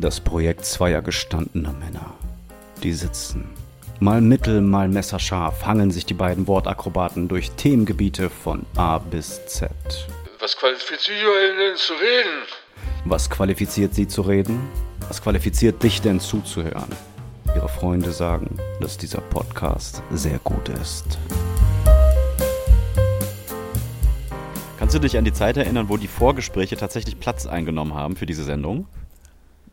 Das Projekt zweier gestandener Männer. Die sitzen. Mal mittel, mal messerscharf hangeln sich die beiden Wortakrobaten durch Themengebiete von A bis Z. Was qualifiziert euch denn zu reden? Was qualifiziert sie zu reden? Was qualifiziert dich denn zuzuhören? Ihre Freunde sagen, dass dieser Podcast sehr gut ist. Kannst du dich an die Zeit erinnern, wo die Vorgespräche tatsächlich Platz eingenommen haben für diese Sendung?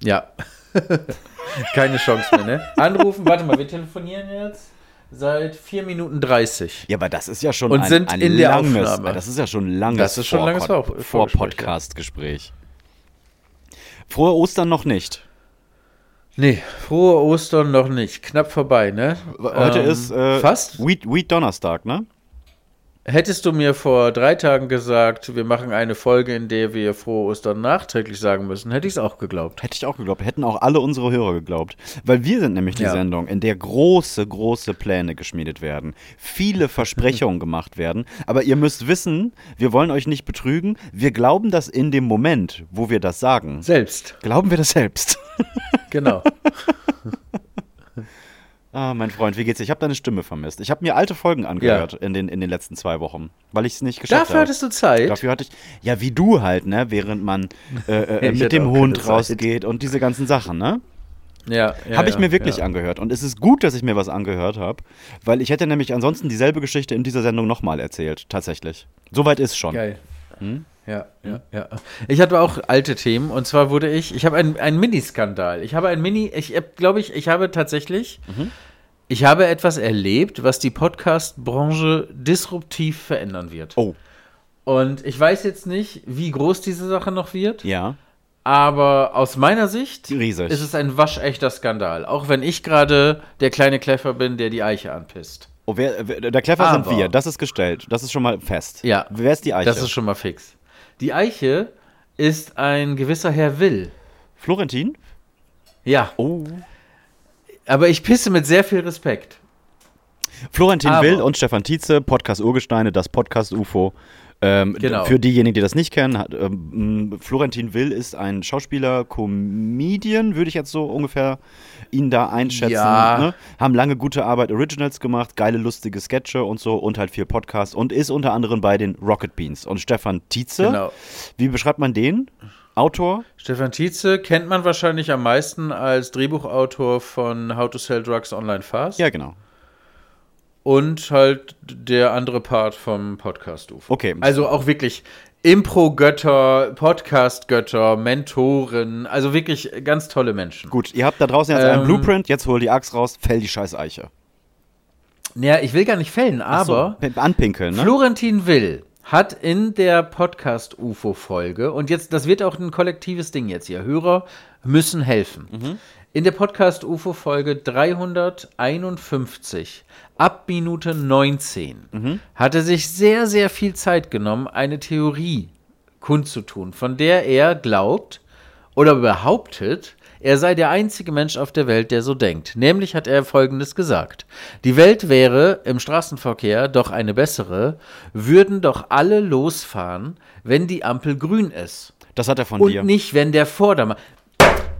Ja. Keine Chance mehr, ne? Anrufen, warte mal, wir telefonieren jetzt seit 4 Minuten 30. Ja, aber das ist ja schon Und ein, sind ein in der langes, Aufnahme. das ist ja schon ein langes Das ist schon ein langes Vor- Vor- Vor-Podcast-Gespräch. Frohe Ostern noch nicht. Nee, frohe Ostern noch nicht. Knapp vorbei, ne? Heute Ähm, ist äh, Fast? Weed, Weed Donnerstag, ne? Hättest du mir vor drei Tagen gesagt, wir machen eine Folge, in der wir frohe Ostern nachträglich sagen müssen, hätte ich es auch geglaubt. Hätte ich auch geglaubt. Hätten auch alle unsere Hörer geglaubt. Weil wir sind nämlich die Ja. Sendung, in der große, große Pläne geschmiedet werden. Viele Versprechungen gemacht werden. Aber ihr müsst wissen, wir wollen euch nicht betrügen. Wir glauben das in dem Moment, wo wir das sagen. Selbst, Glauben wir das selbst. genau. Ah, mein Freund, wie geht's dir? Ich habe deine Stimme vermisst. Ich habe mir alte Folgen angehört in, den, in den letzten zwei Wochen, weil ich es nicht geschafft Dafür habe. hattest du Zeit. Dafür hatte ich, ja, wie du halt, ne, während man äh, äh, mit dem Hund rausgeht und diese ganzen Sachen, ne? Ja, ja habe ich ja, mir wirklich ja. angehört. Und es ist gut, dass ich mir was angehört habe, weil ich hätte nämlich ansonsten dieselbe Geschichte in dieser Sendung nochmal erzählt, tatsächlich. Soweit ist schon. Geil. Hm? Ja, ja, ja. Ich hatte auch alte Themen und zwar wurde ich, ich habe einen, einen Mini-Skandal. Ich habe ein Mini, ich glaube ich, ich habe tatsächlich, Mhm. ich habe etwas erlebt, was die Podcast-Branche disruptiv verändern wird. Oh, Und ich weiß jetzt nicht, wie groß diese Sache noch wird, ja. aber aus meiner Sicht Riesig. ist es ein waschechter Skandal. Auch wenn ich gerade der kleine Kleffer bin, der die Eiche anpisst. Oh, wer, wer, der Kleffer sind wir, das ist gestellt. Das ist schon mal fest. Ja. Wer ist die Eiche? Das ist schon mal fix. Die Eiche ist ein gewisser Herr Will. Florentin? Ja. Oh. Aber ich pisse mit sehr viel Respekt. Florentin Aber- Will und Stefan Tietze, Podcast Urgesteine, das Podcast UFO. Ähm, Genau. Für diejenigen, die das nicht kennen, hat, ähm, Florentin Will ist ein Schauspieler, Comedian, würde ich jetzt so ungefähr ihn da einschätzen. Ja. Ne? Haben lange gute Arbeit Originals gemacht, geile, lustige Sketche und so und halt viel Podcasts und ist unter anderem bei den Rocket Beans. Und Stefan Tietze, Genau. wie beschreibt man den? Autor? Stefan Tietze kennt man wahrscheinlich am meisten als Drehbuchautor von How to Sell Drugs Online Fast. Ja, genau. Und halt der andere Part vom Podcast UFO. Okay. Also auch wirklich Impro-Götter, Podcast-Götter, Mentoren, also wirklich ganz tolle Menschen. Gut, ihr habt da draußen jetzt einen Ähm, Blueprint, jetzt hol die Axt raus, fäll die scheiß Eiche. Ja, ich will gar nicht fällen, aber so, anpinkeln, ne? Florentin Will hat in der Podcast-UFO-Folge, und jetzt, das wird auch ein kollektives Ding jetzt hier, Hörer müssen helfen. In der Podcast-UFO-Folge 351, ab Minute 19, hat er sich sehr, sehr viel Zeit genommen, eine Theorie kundzutun, von der er glaubt oder behauptet, er sei der einzige Mensch auf der Welt, der so denkt. Nämlich hat er Folgendes gesagt. Die Welt wäre im Straßenverkehr doch eine bessere, würden doch alle losfahren, wenn die Ampel grün ist. Das hat er von Und dir. nicht, wenn der Vordermann.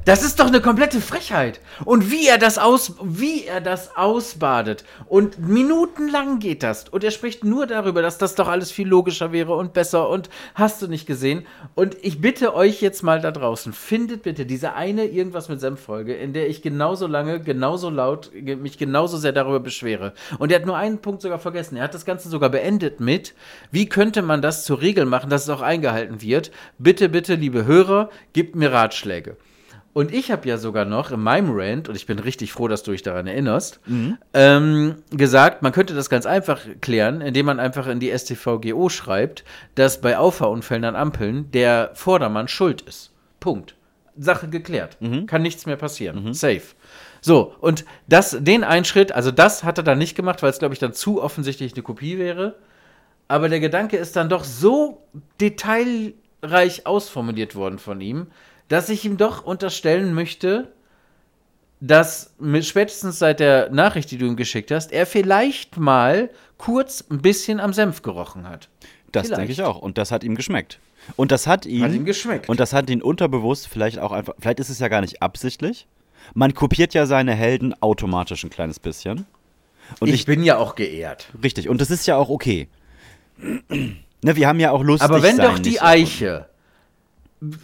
Das ist doch eine komplette Frechheit. Und wie er das aus, wie er das ausbadet. Und minutenlang geht das. Und er spricht nur darüber, dass das doch alles viel logischer wäre und besser. Und hast du nicht gesehen? Und ich bitte euch jetzt mal da draußen, findet bitte diese eine irgendwas mit Senf-Folge, in der ich genauso lange, genauso laut, mich genauso sehr darüber beschwere. Und er hat nur einen Punkt sogar vergessen. Er hat das Ganze sogar beendet mit, wie könnte man das zur Regel machen, dass es auch eingehalten wird? Bitte, bitte, liebe Hörer, gebt mir Ratschläge. Und ich habe ja sogar noch in meinem Rant, und ich bin richtig froh, dass du dich daran erinnerst, ähm, gesagt, man könnte das ganz einfach klären, indem man einfach in die STVGO schreibt, dass bei Auffahrunfällen an Ampeln der Vordermann schuld ist. Punkt. Sache geklärt. Kann nichts mehr passieren. Safe. So, und das, den Einschritt, also das hat er dann nicht gemacht, weil es, glaube ich, dann zu offensichtlich eine Kopie wäre. Aber der Gedanke ist dann doch so detailreich ausformuliert worden von ihm, dass ich ihm doch unterstellen möchte, dass mit, spätestens seit der Nachricht, die du ihm geschickt hast, er vielleicht mal kurz ein bisschen am Senf gerochen hat. Das Vielleicht. denke ich auch. Und das hat ihm geschmeckt. Und das hat ihn, Hat ihm geschmeckt. Und das hat ihn unterbewusst vielleicht auch einfach, vielleicht ist es ja gar nicht absichtlich. Man kopiert ja seine Helden automatisch ein kleines bisschen. Und ich, ich, bin ja auch geehrt. richtig. Und das ist ja auch okay. ne, wir haben ja auch Lust. Aber wenn doch die Eiche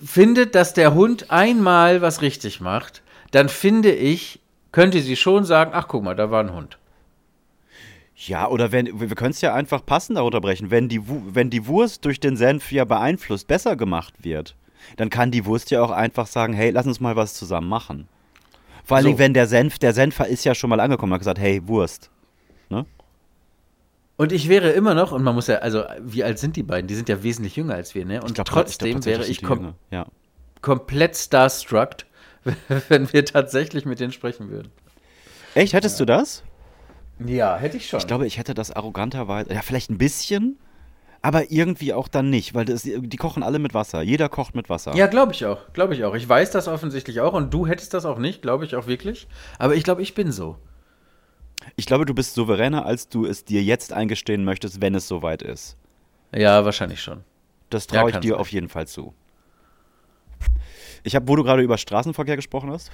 findet, dass der Hund einmal was richtig macht, dann finde ich, könnte sie schon sagen, ach guck mal, da war ein Hund. Ja, oder wenn, wir können es ja einfach passender runterbrechen. Wenn die, wenn die Wurst durch den Senf ja beeinflusst besser gemacht wird, dann kann die Wurst ja auch einfach sagen, hey, lass uns mal was zusammen machen. Vor allen So. Wenn der Senf, der Senfer ist ja schon mal angekommen und hat gesagt, hey, Wurst. Ne? Und ich wäre immer noch, und man muss ja, also wie alt sind die beiden? Die sind ja wesentlich jünger als wir, ne? Und glaub, trotzdem glaub, tatsächlich wäre ich kom. Ja. komplett starstruck, wenn wir tatsächlich mit denen sprechen würden. Echt, hättest du das? Ja, hätte ich schon. Ich glaube, ich hätte das arroganterweise, ja, vielleicht ein bisschen, aber irgendwie auch dann nicht, weil das, die kochen alle mit Wasser. Jeder kocht mit Wasser. ja, glaube ich auch. Glaube ich auch. Ich weiß das offensichtlich auch und du hättest das auch nicht, glaube ich auch wirklich. Aber ich glaube, ich bin so. Ich glaube, du bist souveräner, als du es dir jetzt eingestehen möchtest, wenn es soweit ist. Ja, wahrscheinlich schon. Das Ja, traue ich kann's dir sein. auf jeden Fall zu. Ich habe, wo du gerade über Straßenverkehr gesprochen hast,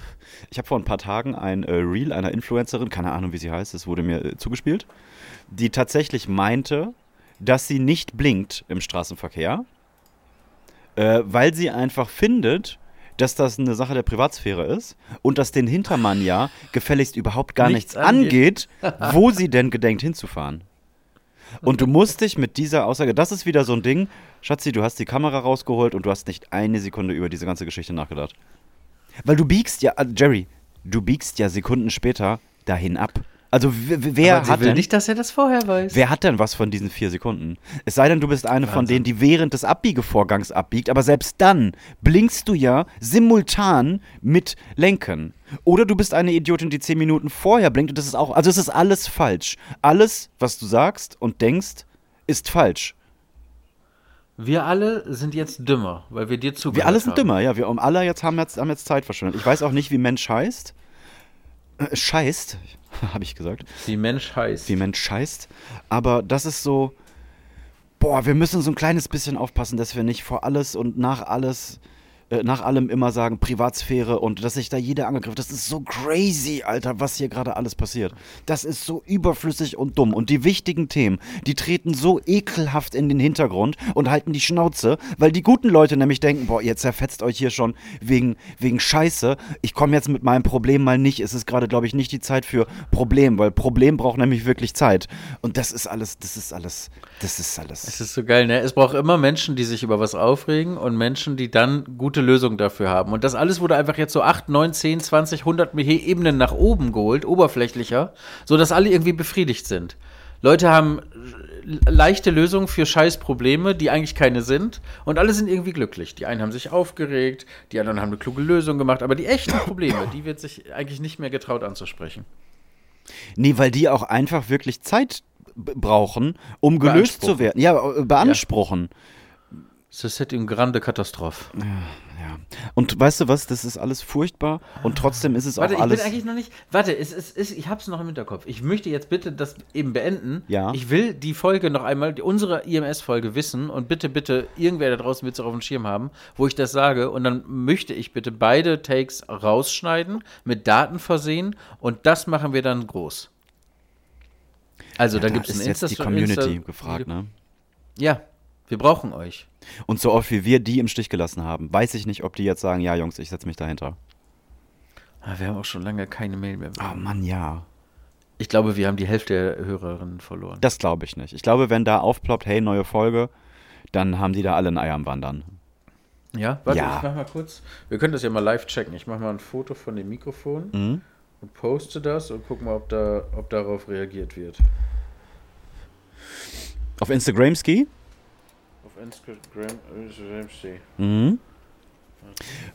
ich habe vor ein paar Tagen ein äh, Reel einer Influencerin, keine Ahnung, wie sie heißt, es wurde mir äh, zugespielt, die tatsächlich meinte, dass sie nicht blinkt im Straßenverkehr, äh, weil sie einfach findet, dass das eine Sache der Privatsphäre ist und dass den Hintermann ja gefälligst überhaupt gar nichts, Nichts angeht, wo sie denn gedenkt hinzufahren. Und du musst dich mit dieser Aussage, das ist wieder so ein Ding, Schatzi, du hast die Kamera rausgeholt und du hast nicht eine Sekunde über diese ganze Geschichte nachgedacht. Weil du biegst ja, äh, Jerry, du biegst ja Sekunden später dahin ab. Also wer hat denn, nicht, dass er das vorher weiß. wer hat denn was von diesen vier Sekunden? Es sei denn, du bist eine von Wahnsinn. denen, die während des Abbiegevorgangs abbiegt, aber selbst dann blinkst du ja simultan mit Lenken. Oder du bist eine Idiotin, die zehn Minuten vorher blinkt und das ist auch, also es ist alles falsch. Alles, was du sagst und denkst, ist falsch. Wir alle sind jetzt dümmer, weil wir dir zugehört Wir alle sind haben. dümmer, ja. Wir um alle jetzt haben, jetzt haben jetzt Zeit verschwendet. Ich weiß auch nicht, wie Mensch heißt. Äh, scheißt, habe ich gesagt. Wie Mensch heißt. Wie Mensch scheißt. Aber das ist so. Boah, wir müssen so ein kleines bisschen aufpassen, dass wir nicht vor alles und nach alles, äh, nach allem immer sagen Privatsphäre und dass sich da jeder angegriffen. Das ist so crazy, Alter, was hier gerade alles passiert. Das ist so überflüssig und dumm. Und die wichtigen Themen, die treten so ekelhaft in den Hintergrund und halten die Schnauze, weil die guten Leute nämlich denken, boah, ihr zerfetzt euch hier schon wegen, wegen Scheiße. Ich komme jetzt mit meinem Problem mal nicht. Es ist gerade, glaube ich, nicht die Zeit für Problem, weil Problem braucht nämlich wirklich Zeit. Und das ist alles, das ist alles, das ist alles. Es ist so geil, ne? Es braucht immer Menschen, die sich über was aufregen und Menschen, die dann gute Lösungen dafür haben. Und das alles wurde einfach jetzt so 8, 9, 10, 20, 100 Ebenen nach oben geholt, oberflächlicher, sodass alle irgendwie befriedigt sind. Leute haben leichte Lösungen für scheiß Probleme, die eigentlich keine sind. Und alle sind irgendwie glücklich. Die einen haben sich aufgeregt, die anderen haben eine kluge Lösung gemacht. Aber die echten Probleme, die wird sich eigentlich nicht mehr getraut anzusprechen. Nee, weil die auch einfach wirklich Zeit brauchen, um gelöst zu werden. Ja, äh, beanspruchen. Das ist une grande Katastrophe. Ja. Und weißt du was, das ist alles furchtbar und trotzdem ist es Warte, auch ich alles. bin eigentlich noch nicht. Warte, es, es, es, ich hab's noch im Hinterkopf. Ich möchte jetzt bitte das eben beenden. Ja. Ich will die Folge noch einmal, unsere IMS-Folge wissen und bitte, bitte, irgendwer da draußen wird es auch auf dem Schirm haben, wo ich das sage. Und dann möchte ich bitte beide Takes rausschneiden, mit Daten versehen und das machen wir dann groß. Also, ja, da da gibt es ein jetzt Insta die Community Insta- gefragt, ne? Ja, wir brauchen euch. Und so oft wie wir die im Stich gelassen haben, weiß ich nicht, ob die jetzt sagen, ja Jungs, ich setze mich dahinter. Ah, wir haben auch schon lange keine Mail mehr. Oh bekommen. Mann, ja. Ich glaube, wir haben die Hälfte der Hörerinnen verloren. Das glaube ich nicht. Ich glaube, wenn da aufploppt, hey, neue Folge, dann haben die da alle ein Ei am Wandern. Ja, warte, Ja. ich mach mal kurz. Wir können das ja mal live checken. Ich mache mal ein Foto von dem Mikrofon Mhm. und poste das und guck mal, ob, da, ob darauf reagiert wird. Auf Instagram Ski? Instagram. Mhm.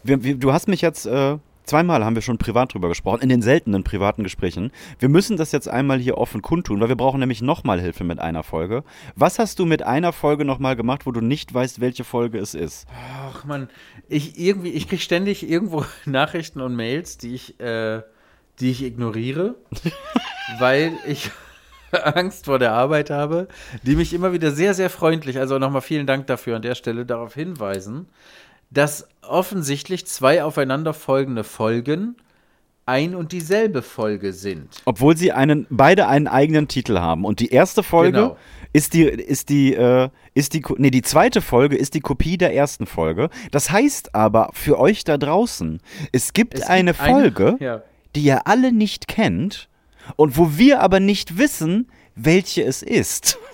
Wir, wir, du hast mich jetzt, äh, zweimal haben wir schon privat drüber gesprochen, in den seltenen privaten Gesprächen. Wir müssen das jetzt einmal hier offen kundtun, weil wir brauchen nämlich nochmal Hilfe mit einer Folge. Was hast du mit einer Folge nochmal gemacht, wo du nicht weißt, welche Folge es ist? Ach man, ich irgendwie, ich krieg ständig irgendwo Nachrichten und Mails, die ich, äh, die ich ignoriere, weil ich, Angst vor der Arbeit habe, die mich immer wieder sehr, sehr freundlich, also nochmal vielen Dank dafür an der Stelle, darauf hinweisen, dass offensichtlich zwei aufeinanderfolgende Folgen ein und dieselbe Folge sind. Obwohl sie einen, beide einen eigenen Titel haben. Und die erste Folge Genau. ist die, ist die, äh, ist die, nee, die zweite Folge ist die Kopie der ersten Folge. Das heißt aber für euch da draußen, es gibt Es eine gibt eine- Folge, ja. die ihr alle nicht kennt und wo wir aber nicht wissen, welche es ist.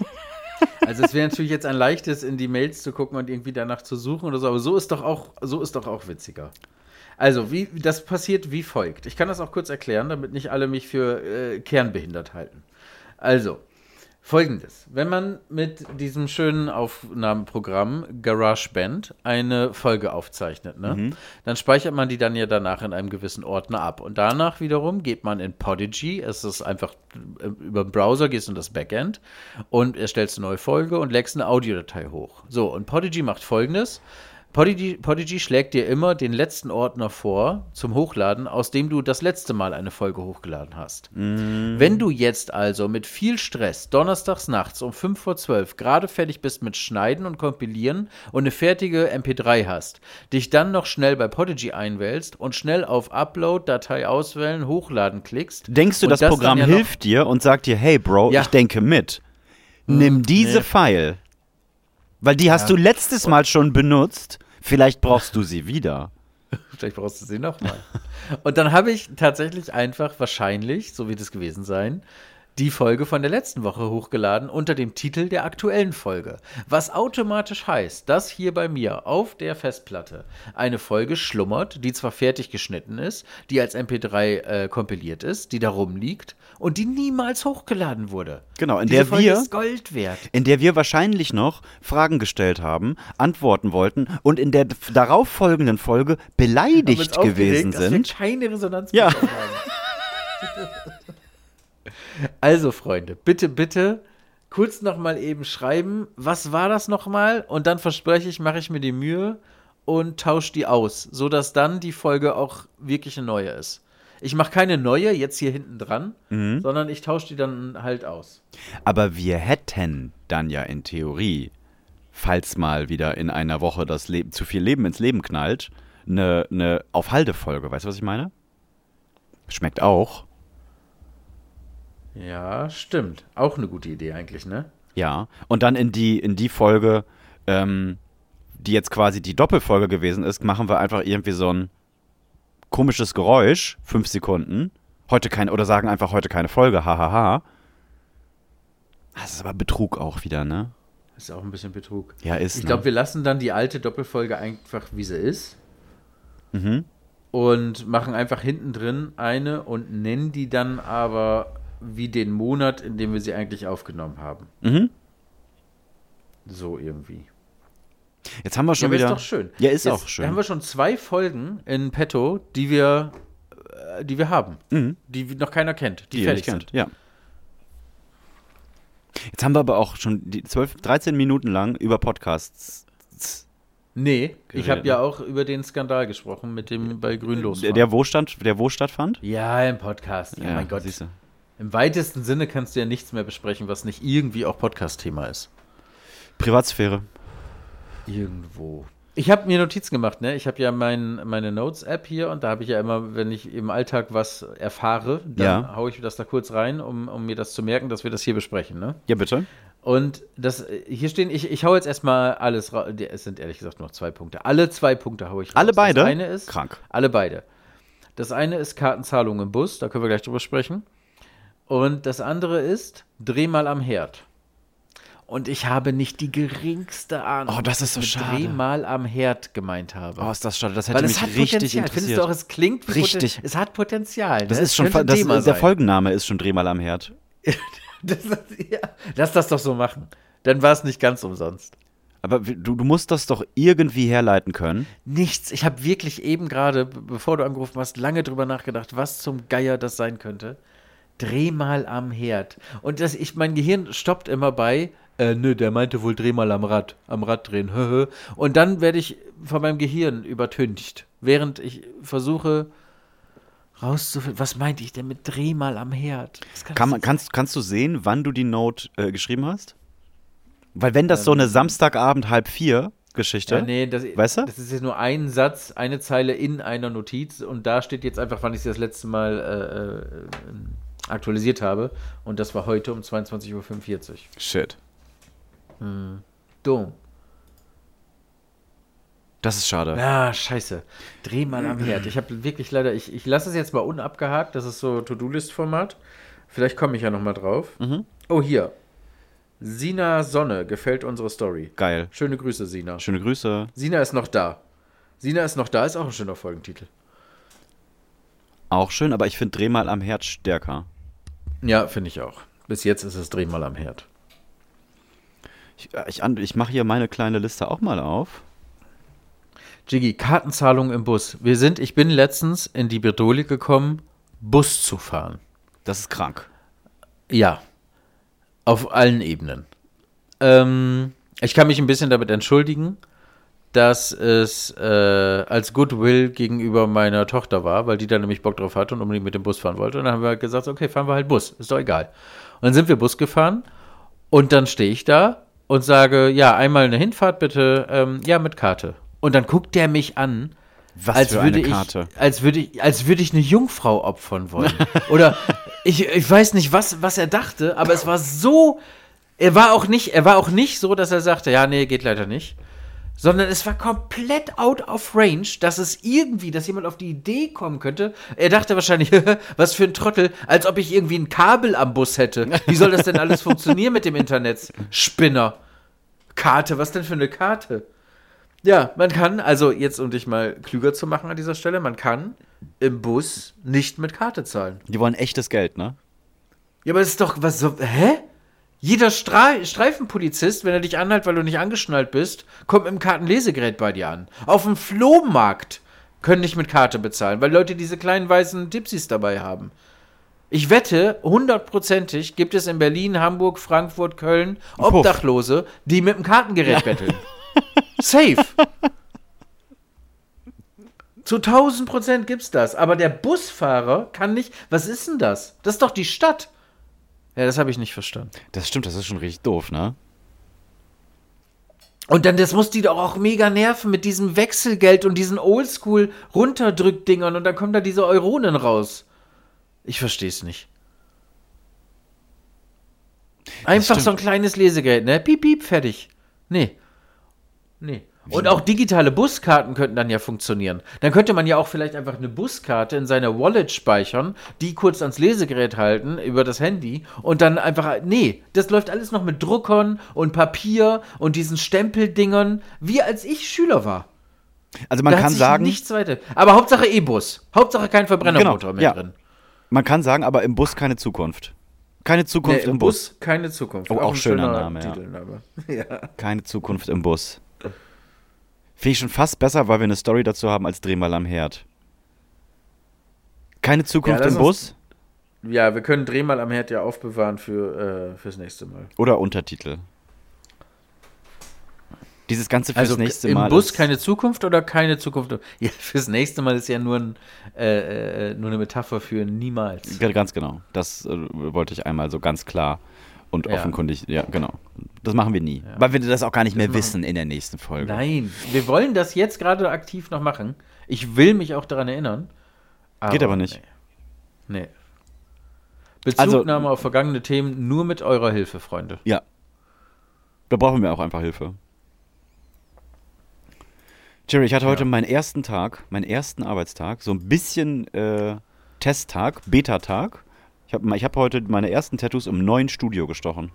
Also es wäre natürlich jetzt ein leichtes, in die Mails zu gucken und irgendwie danach zu suchen oder so, aber so ist doch auch, so ist doch auch witziger. Also, wie, das passiert wie folgt. Ich kann das auch kurz erklären, damit nicht alle mich für äh, kernbehindert halten. Also, folgendes. Wenn man mit diesem schönen Aufnahmeprogramm GarageBand eine Folge aufzeichnet, ne, dann speichert man die dann ja danach in einem gewissen Ordner ab. Und danach wiederum geht man in Podigy, es ist einfach äh, über den Browser, gehst du in das Backend und erstellst eine neue Folge und legst eine Audiodatei hoch. So, und Podigy macht folgendes. Podigy, Podigy schlägt dir immer den letzten Ordner vor zum Hochladen, aus dem du das letzte Mal eine Folge hochgeladen hast. Wenn du jetzt also mit viel Stress donnerstags nachts um 5 vor 12 gerade fertig bist mit Schneiden und Kompilieren und eine fertige MP3 hast, dich dann noch schnell bei Podigy einwählst und schnell auf Upload, Datei auswählen, Hochladen klickst. Denkst du, das, dann Programm ja hilft dir und sagt dir, hey Bro, Ja. ich denke mit. Nimm diese nee. File. Weil die hast Ja. du letztes Mal schon benutzt. Vielleicht brauchst du sie wieder. Vielleicht brauchst du sie nochmal. Und dann habe ich tatsächlich einfach wahrscheinlich, so wird es gewesen sein, die Folge von der letzten Woche hochgeladen unter dem Titel der aktuellen Folge. Was automatisch heißt, dass hier bei mir auf der Festplatte eine Folge schlummert, die zwar fertig geschnitten ist, die als MP3 äh, kompiliert ist, die da rumliegt und die niemals hochgeladen wurde. Genau, in Diese der Folge wir- ist Gold wert. in der wir wahrscheinlich noch Fragen gestellt haben, antworten wollten und in der darauffolgenden Folge beleidigt gewesen dass wir sind. keine Resonanz Ja. bekommen haben. also, Freunde, bitte, bitte kurz nochmal eben schreiben, was war das nochmal? Und dann verspreche ich, mache ich mir die Mühe und tausche die aus, sodass dann die Folge auch wirklich eine neue ist. Ich mache keine neue jetzt hier hinten dran, Mhm. sondern ich tausche die dann halt aus. Aber wir hätten dann ja in Theorie, falls mal wieder in einer Woche das Leben, zu viel Leben ins Leben knallt, eine, eine Auf-Halde-Folge. Weißt du, was ich meine? Schmeckt auch. Ja, stimmt. Auch eine gute Idee eigentlich, ne? Ja. Und dann in die, in die Folge, ähm, die jetzt quasi die Doppelfolge gewesen ist, machen wir einfach irgendwie so ein komisches Geräusch, fünf Sekunden. Heute keine, oder sagen einfach heute keine Folge, hahaha. Das ist aber Betrug auch wieder, ne? Ist auch ein bisschen Betrug. Ja, ist. Ich ne? glaube, wir lassen dann die alte Doppelfolge einfach, wie sie ist. Mhm. Und machen einfach hinten drin eine und nennen die dann aber wie den Monat, in dem wir sie eigentlich aufgenommen haben. Mhm. So irgendwie. Jetzt haben wir schon aber wieder. ist doch schön. Ja, ist Jetzt auch schön. haben wir schon zwei Folgen in petto, die wir, äh, die wir haben. Mhm. Die noch keiner kennt, die, die fertig sind. kennt. Ja. Jetzt haben wir aber auch schon die 12, 13 Minuten lang über Podcasts. Nee, ich Geredet, habe ja auch über den Skandal gesprochen mit dem bei Grünlos. Der, der, wo stand, der wo stattfand? ja, im Podcast. Ja, mein Gott. siehste. Im weitesten Sinne kannst du ja nichts mehr besprechen, was nicht irgendwie auch Podcast-Thema ist. Privatsphäre. Irgendwo. Ich habe mir Notizen gemacht, ne? Ich habe ja mein, meine Notes-App hier und da habe ich ja immer, wenn ich im Alltag was erfahre, dann Ja. haue ich das da kurz rein, um, um mir das zu merken, dass wir das hier besprechen, ne? Ja, bitte. Und das, hier stehen, ich, ich hau jetzt erstmal alles raus. Es sind ehrlich gesagt nur noch zwei Punkte. Alle zwei Punkte hau ich raus. Alle beide? Das eine ist. Krank. Alle beide. Das eine ist Kartenzahlung im Bus, da können wir gleich drüber sprechen. Und das andere ist Dreh mal am Herd. Und ich habe nicht die geringste Ahnung, Oh, das ist so was ich mit schade. Dreh mal am Herd gemeint habe. Oh, ist das schade. Das hätte Weil mich richtig Potenzial. Findest interessiert. du auch, es klingt Richtig. Poten- Es hat Potenzial. das ne? ist schon das, der sein. Folgenname ist schon Dreh mal am Herd. Das, ja, lass das doch so machen. Dann war es nicht ganz umsonst. Aber du, du musst das doch irgendwie herleiten können. Nichts. Ich habe wirklich eben gerade, bevor du angerufen hast, lange drüber nachgedacht, was zum Geier das sein könnte. Dreh mal am Herd. Und das, ich, mein Gehirn stoppt immer bei, äh, nö, der meinte wohl dreh mal am Rad, am Rad drehen, hö, hö. Und dann werde ich von meinem Gehirn übertüncht, während ich versuche rauszufinden. Was meinte ich denn mit Dreh mal am Herd? Kann Kann kannst, kannst du sehen, wann du die Note äh, geschrieben hast? Weil wenn das so eine Samstagabend halb vier Geschichte. Ja, nee, das, weißt du? das ist jetzt nur ein Satz, eine Zeile in einer Notiz und da steht jetzt einfach, wann ich sie das letzte Mal äh, äh, aktualisiert habe und das war heute um 22.45 Uhr. Shit. Dumm. Das ist schade. Ah, scheiße. Dreh mal am Herd. Ich habe wirklich leider, ich, ich lasse es jetzt mal unabgehakt, das ist so To-Do-List-Format. Vielleicht komme ich ja nochmal drauf. Mhm. Oh, hier. Sina Sonne gefällt unsere Story. Geil. Schöne Grüße, Sina. Schöne Grüße. Sina ist noch da. Sina ist noch da, ist auch ein schöner Folgentitel. Auch schön, aber ich finde Dreh mal am Herd stärker. Ja, finde ich auch. Bis jetzt ist es Dreh mal am Herd. Ich, äh, ich, ich mache hier meine kleine Liste auch mal auf. Jiggy, Kartenzahlung im Bus. Wir sind, ich bin letztens in die Bredouille gekommen, Bus zu fahren. Das ist krank. Ja. Auf allen Ebenen. Ähm, ich kann mich ein bisschen damit entschuldigen, dass es äh, als Goodwill gegenüber meiner Tochter war, weil die da nämlich Bock drauf hatte und unbedingt mit dem Bus fahren wollte. Und dann haben wir gesagt, okay, fahren wir halt Bus, ist doch egal. Und dann sind wir Bus gefahren und dann stehe ich da und sage, ja, einmal eine Hinfahrt bitte, ähm, ja, mit Karte. Und dann guckt der mich an, Was als für würde eine Karte. Ich, als würde ich, als würde ich eine Jungfrau opfern wollen. Oder ich, ich weiß nicht, was, was er dachte, aber es war so. Er war auch nicht, er war auch nicht so, dass er sagte, ja, nee, geht leider nicht. Sondern es war komplett out of range, dass es irgendwie, dass jemand auf die Idee kommen könnte. Er dachte wahrscheinlich, was für ein Trottel, als ob ich irgendwie ein Kabel am Bus hätte. Wie soll das denn alles funktionieren mit dem Internet? Spinner. Karte, was denn für eine Karte? Ja, man kann, also jetzt um dich mal klüger zu machen an dieser Stelle, man kann im Bus nicht mit Karte zahlen. Die wollen echtes Geld, ne? Ja, aber das ist doch, was so, hä? Jeder Stra Streifenpolizist, wenn er dich anhält, weil du nicht angeschnallt bist, kommt mit dem Kartenlesegerät bei dir an. Auf dem Flohmarkt können nicht mit Karte bezahlen, weil Leute diese kleinen weißen Dipsys dabei haben. Ich wette, hundertprozentig gibt es in Berlin, Hamburg, Frankfurt, Köln. Obdachlose, die mit dem Kartengerät betteln. Safe. Zu 1000 Prozent gibt's das. Aber der Busfahrer kann nicht. Was ist denn das? Das ist doch die Stadt. Ja, das habe ich nicht verstanden. Das stimmt, das ist schon richtig doof, ne? Und dann, das muss die doch auch mega nerven mit diesem Wechselgeld und diesen Oldschool-Runterdrückdingern und dann kommen da diese Euronen raus. Ich verstehe es nicht. Einfach so ein kleines Lesegerät, ne? Piep, piep, fertig. Nee. Nee. Und auch digitale Buskarten könnten dann ja funktionieren. Dann könnte man ja auch vielleicht einfach eine Buskarte in seine Wallet speichern, die kurz ans Lesegerät halten über das Handy und dann einfach. Nee, das läuft alles noch mit Druckern und Papier und diesen Stempeldingern, wie als ich Schüler war. Also man da kann sagen, nichts weiter. Aber Hauptsache E-Bus. Hauptsache kein Verbrennermotor Genau, mehr ja. drin. man kann sagen, aber im Bus keine Zukunft. Keine Zukunft Nee, im Bus. keine Zukunft. Oh, auch ein schöner schöner Name. Ja. Keine Zukunft im Bus. Finde ich schon fast besser, weil wir eine Story dazu haben als Dreh mal am Herd. Keine Zukunft Ja, im uns- Bus Ja, wir können Dreh mal am Herd ja aufbewahren für, äh, fürs nächste Mal. oder Untertitel. Dieses Ganze fürs Also nächste im Mal. Bus ist- keine Zukunft oder keine Zukunft? Ja, fürs nächste Mal ist ja nur, ein, äh, äh, nur eine Metapher für niemals. Ganz genau. Das äh, wollte ich einmal so ganz klar und Ja. offenkundig. Ja, genau. Das machen wir nie. Weil wir das auch gar nicht mehr machen- wissen in der nächsten Folge. Nein, wir wollen das jetzt gerade aktiv noch machen. Ich will mich auch daran erinnern. Geht aber nicht. Nee. nee. Bezugnahme auf vergangene Themen nur mit eurer Hilfe, Freunde. Ja. Da brauchen wir auch einfach Hilfe. Jerry, ich hatte heute meinen ersten Tag, meinen ersten Arbeitstag, so ein bisschen äh, Testtag, Beta-Tag. Ich habe ich hab heute meine ersten Tattoos im neuen Studio gestochen.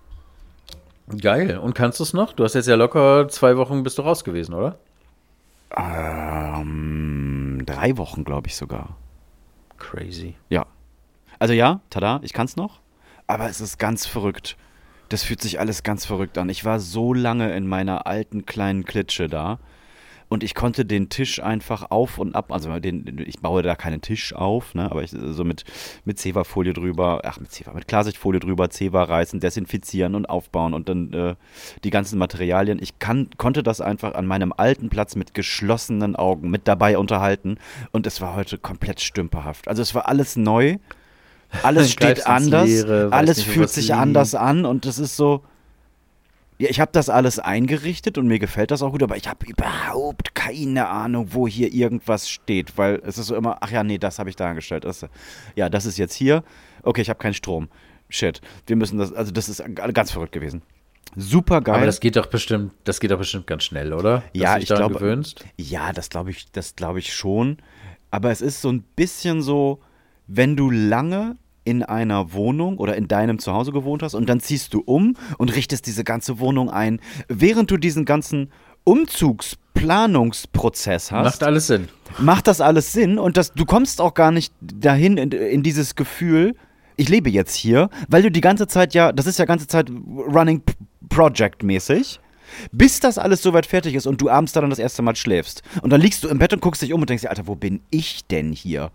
Geil. Und kannst du es noch? Du hast jetzt ja locker zwei Wochen bist du raus gewesen, oder? Ähm, drei Wochen, glaube ich sogar. Crazy. Ja. Also ja, tada, ich kann's noch. Aber es ist ganz verrückt. Das fühlt sich alles ganz verrückt an. Ich war so lange in meiner alten kleinen Klitsche da. Und ich konnte den Tisch einfach auf und ab, also den, ich baue da keinen Tisch auf, ne, aber ich so mit, mit Zewa-Folie drüber, ach mit Zewa, mit Klarsichtfolie drüber, Zewa reißen, desinfizieren und aufbauen und dann äh, die ganzen Materialien. Ich kann, konnte das einfach an meinem alten Platz mit geschlossenen Augen mit dabei unterhalten und es war heute komplett stümperhaft. Also es war alles neu, alles steht anders, Leere, alles nicht, fühlt sich anders an und es ist so, ja, ich habe das alles eingerichtet und mir gefällt das auch gut, aber ich habe überhaupt keine Ahnung, wo hier irgendwas steht, weil es ist so immer, ach ja, nee, das habe ich da angestellt. Das, ja, das ist jetzt hier. Okay, ich habe keinen Strom. Shit. Wir müssen das, also das ist ganz verrückt gewesen. Super geil. Aber das geht doch bestimmt, das geht doch bestimmt ganz schnell, oder? Dass Ja, ich glaube- gewöhnst. Ja, das glaube ich, das glaube ich schon. Aber es ist so ein bisschen so, wenn du lange in einer Wohnung oder in deinem Zuhause gewohnt hast und dann ziehst du um und richtest diese ganze Wohnung ein, während du diesen ganzen Umzugsplanungsprozess hast Macht alles Sinn. macht das alles Sinn und das, du kommst auch gar nicht dahin in, in dieses Gefühl, ich lebe jetzt hier, weil du die ganze Zeit ja, das ist ja ganze Zeit Running Project mäßig. Bis das alles soweit fertig ist und du abends dann das erste Mal schläfst. Und dann liegst du im Bett und guckst dich um und denkst dir, Alter, wo bin ich denn hier?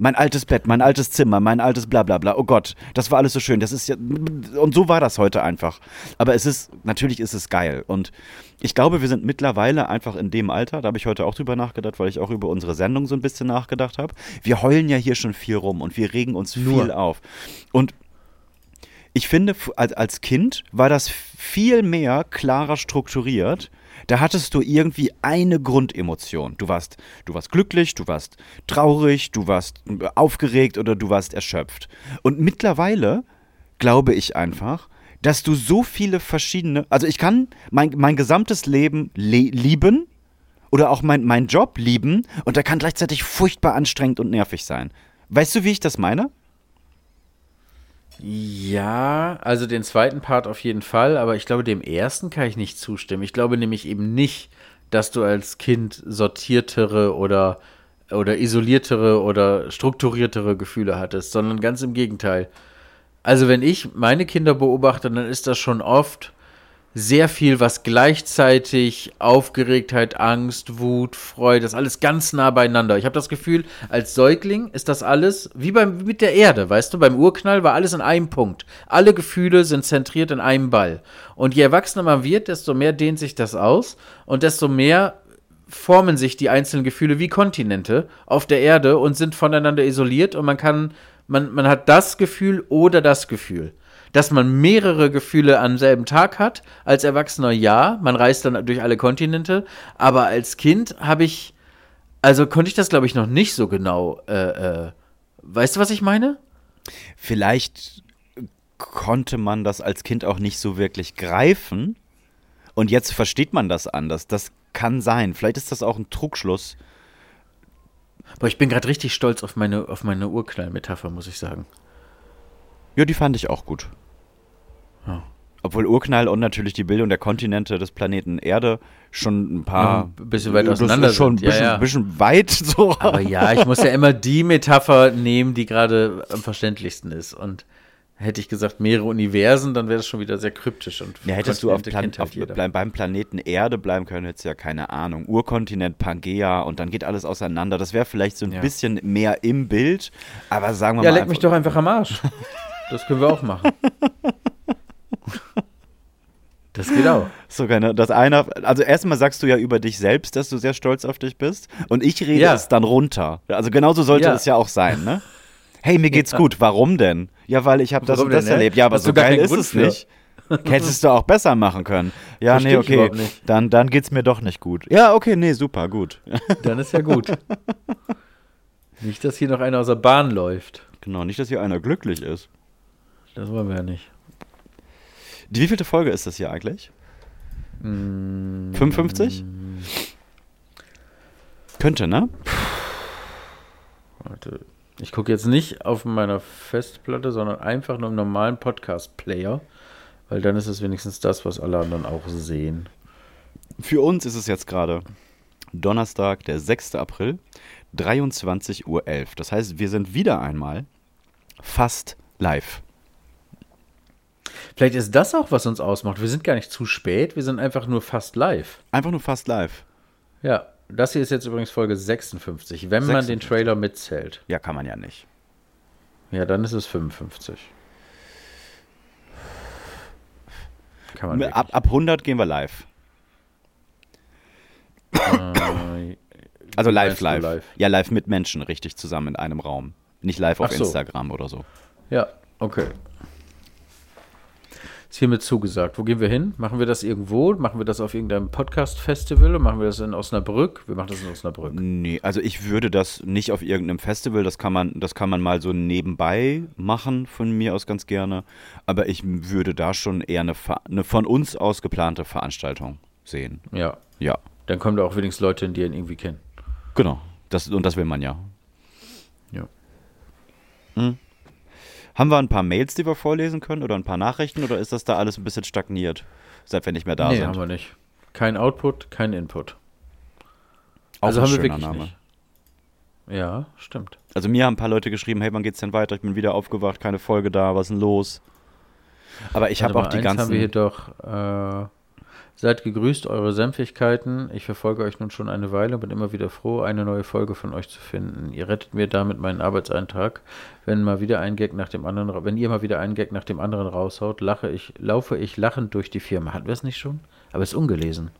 Mein altes Bett, mein altes Zimmer, mein altes Blablabla. Oh Gott, das war alles so schön. Das ist ja. Und so war das heute einfach. Aber es ist, natürlich ist es geil. Und ich glaube, wir sind mittlerweile einfach in dem Alter, da habe ich heute auch drüber nachgedacht, weil ich auch über unsere Sendung so ein bisschen nachgedacht habe. Wir heulen ja hier schon viel rum und wir regen uns Nur. viel auf. Und ich finde, als, Kind war das viel mehr klarer strukturiert. Da hattest du irgendwie eine Grundemotion. Du warst, du warst glücklich, du warst traurig, du warst äh, aufgeregt oder du warst erschöpft. Und mittlerweile glaube ich einfach, dass du so viele verschiedene, also ich kann mein, mein gesamtes Leben le lieben oder auch mein, mein Job lieben und der kann gleichzeitig furchtbar anstrengend und nervig sein. Weißt du, wie ich das meine? Ja, also den zweiten Part auf jeden Fall, aber ich glaube, dem ersten kann ich nicht zustimmen. Ich glaube nämlich eben nicht, dass du als Kind sortiertere oder, oder isoliertere oder strukturiertere Gefühle hattest, sondern ganz im Gegenteil. Also wenn ich meine Kinder beobachte, dann ist das schon oft sehr viel, was gleichzeitig Aufgeregtheit, Angst, Wut, Freude, das alles ganz nah beieinander. Ich habe das Gefühl, als Säugling ist das alles wie beim, mit der Erde, weißt du, beim Urknall war alles in einem Punkt. Alle Gefühle sind zentriert in einem Ball. Und je erwachsener man wird, desto mehr dehnt sich das aus und desto mehr formen sich die einzelnen Gefühle wie Kontinente auf der Erde und sind voneinander isoliert und man kann, man, man hat das Gefühl oder das Gefühl. Dass man mehrere Gefühle am selben Tag hat, als Erwachsener ja, man reist dann durch alle Kontinente, aber als Kind habe ich, also konnte ich das glaube ich noch nicht so genau, äh, äh, weißt du, was ich meine? Vielleicht konnte man das als Kind auch nicht so wirklich greifen. Und jetzt versteht man das anders. Das kann sein. Vielleicht ist das auch ein Trugschluss. Boah, ich bin gerade richtig stolz auf meine, auf meine Urknall-Metapher, muss ich sagen. Ja, die fand ich auch gut. Ja. Obwohl Urknall und natürlich die Bildung der Kontinente des Planeten Erde schon ein paar. Noch ein bisschen weit ist auseinander schon ein sind. Ja, bisschen, ja. bisschen weit so. Aber ja, ich muss ja immer die Metapher nehmen, die gerade am verständlichsten ist. Und hätte ich gesagt, mehrere Universen, dann wäre das schon wieder sehr kryptisch. Und Ja, hättest du auf, Plan halt auf beim Planeten Erde bleiben können, hättest du ja keine Ahnung. Urkontinent Pangea und dann geht alles auseinander. Das wäre vielleicht so ein Ja. bisschen mehr im Bild, aber sagen wir Ja, mal. leck mich doch einfach am Arsch. Das können wir auch machen. Das geht auch. Sogar, ne? Das einer, also erstmal sagst du ja über dich selbst, dass du sehr stolz auf dich bist und ich rede Ja. es dann runter. Also genauso sollte Ja. es ja auch sein, ne? Hey, mir geht's gut. Warum denn? Ja, weil ich habe das und das denn, hä? erlebt. Ja, aber so geil ist Grund es für. nicht. Hättest du auch besser machen können. Ja, Versteh nee, okay. Dann, dann geht's mir doch nicht gut. Ja, okay, nee, super, gut. Dann ist ja gut. Nicht, dass hier noch einer aus der Bahn läuft. Genau, nicht, dass hier einer glücklich ist. Das wollen wir ja nicht. Die wievielte Folge ist das hier eigentlich? Mm, 55? Könnte, ne? Warte. Ich gucke jetzt nicht auf meiner Festplatte, sondern einfach nur im normalen Podcast-Player. Weil dann ist es wenigstens das, was alle anderen auch sehen. Für uns ist es jetzt gerade Donnerstag, der 6. April, 23.11 Uhr. Das heißt, wir sind wieder einmal fast live. Vielleicht ist das auch, was uns ausmacht. Wir sind gar nicht zu spät, wir sind einfach nur fast live. Einfach nur fast live. Ja, das hier ist jetzt übrigens Folge 56, wenn man den 56. Trailer mitzählt. Ja, kann man ja nicht. Ja, dann ist es 55. Kann man Ab, ab 100 gehen wir live. wirklich. Also live, live. live? Ja, live mit Menschen, richtig zusammen in einem Raum. Nicht live auf so. Instagram oder so. Ja, okay. Ist hiermit zugesagt. Wo gehen wir hin? Machen wir das irgendwo? Machen wir das auf irgendeinem Podcast-Festival? Machen wir das in Osnabrück? Wir machen das in Osnabrück. Nee, also ich würde das nicht auf irgendeinem Festival, das kann man, das kann man mal so nebenbei machen, von mir aus ganz gerne. Aber ich würde da schon eher eine, eine von uns aus geplante Veranstaltung sehen. Ja. Ja, Dann kommen da auch wenigstens Leute hin, die ihn irgendwie kennen. genau. Das, und das will man ja. Ja. Haben wir ein paar Mails, die wir vorlesen können oder ein paar Nachrichten oder ist das da alles ein bisschen stagniert, seit wir nicht mehr da nee, sind? haben wir nicht. Kein Output, kein Input. Auch also ein haben wir wirklich Name. nicht. Ja, stimmt. Also mir haben ein paar Leute geschrieben, hey, wann geht's denn weiter? Ich bin wieder aufgewacht, keine Folge da, was ist denn los? Aber ich habe auch die ganzen. haben wir hier doch. Äh, seid gegrüßt, eure Senfigkeiten. Ich verfolge euch nun schon eine Weile und bin immer wieder froh, eine neue Folge von euch zu finden. Ihr rettet mir damit meinen Arbeitseintrag. Wenn mal wieder ein Gag nach dem anderen, wenn ihr mal wieder einen Gag nach dem anderen raushaut, lache ich, laufe ich lachend durch die Firma. Hatten wir es nicht schon? Aber es ist ungelesen.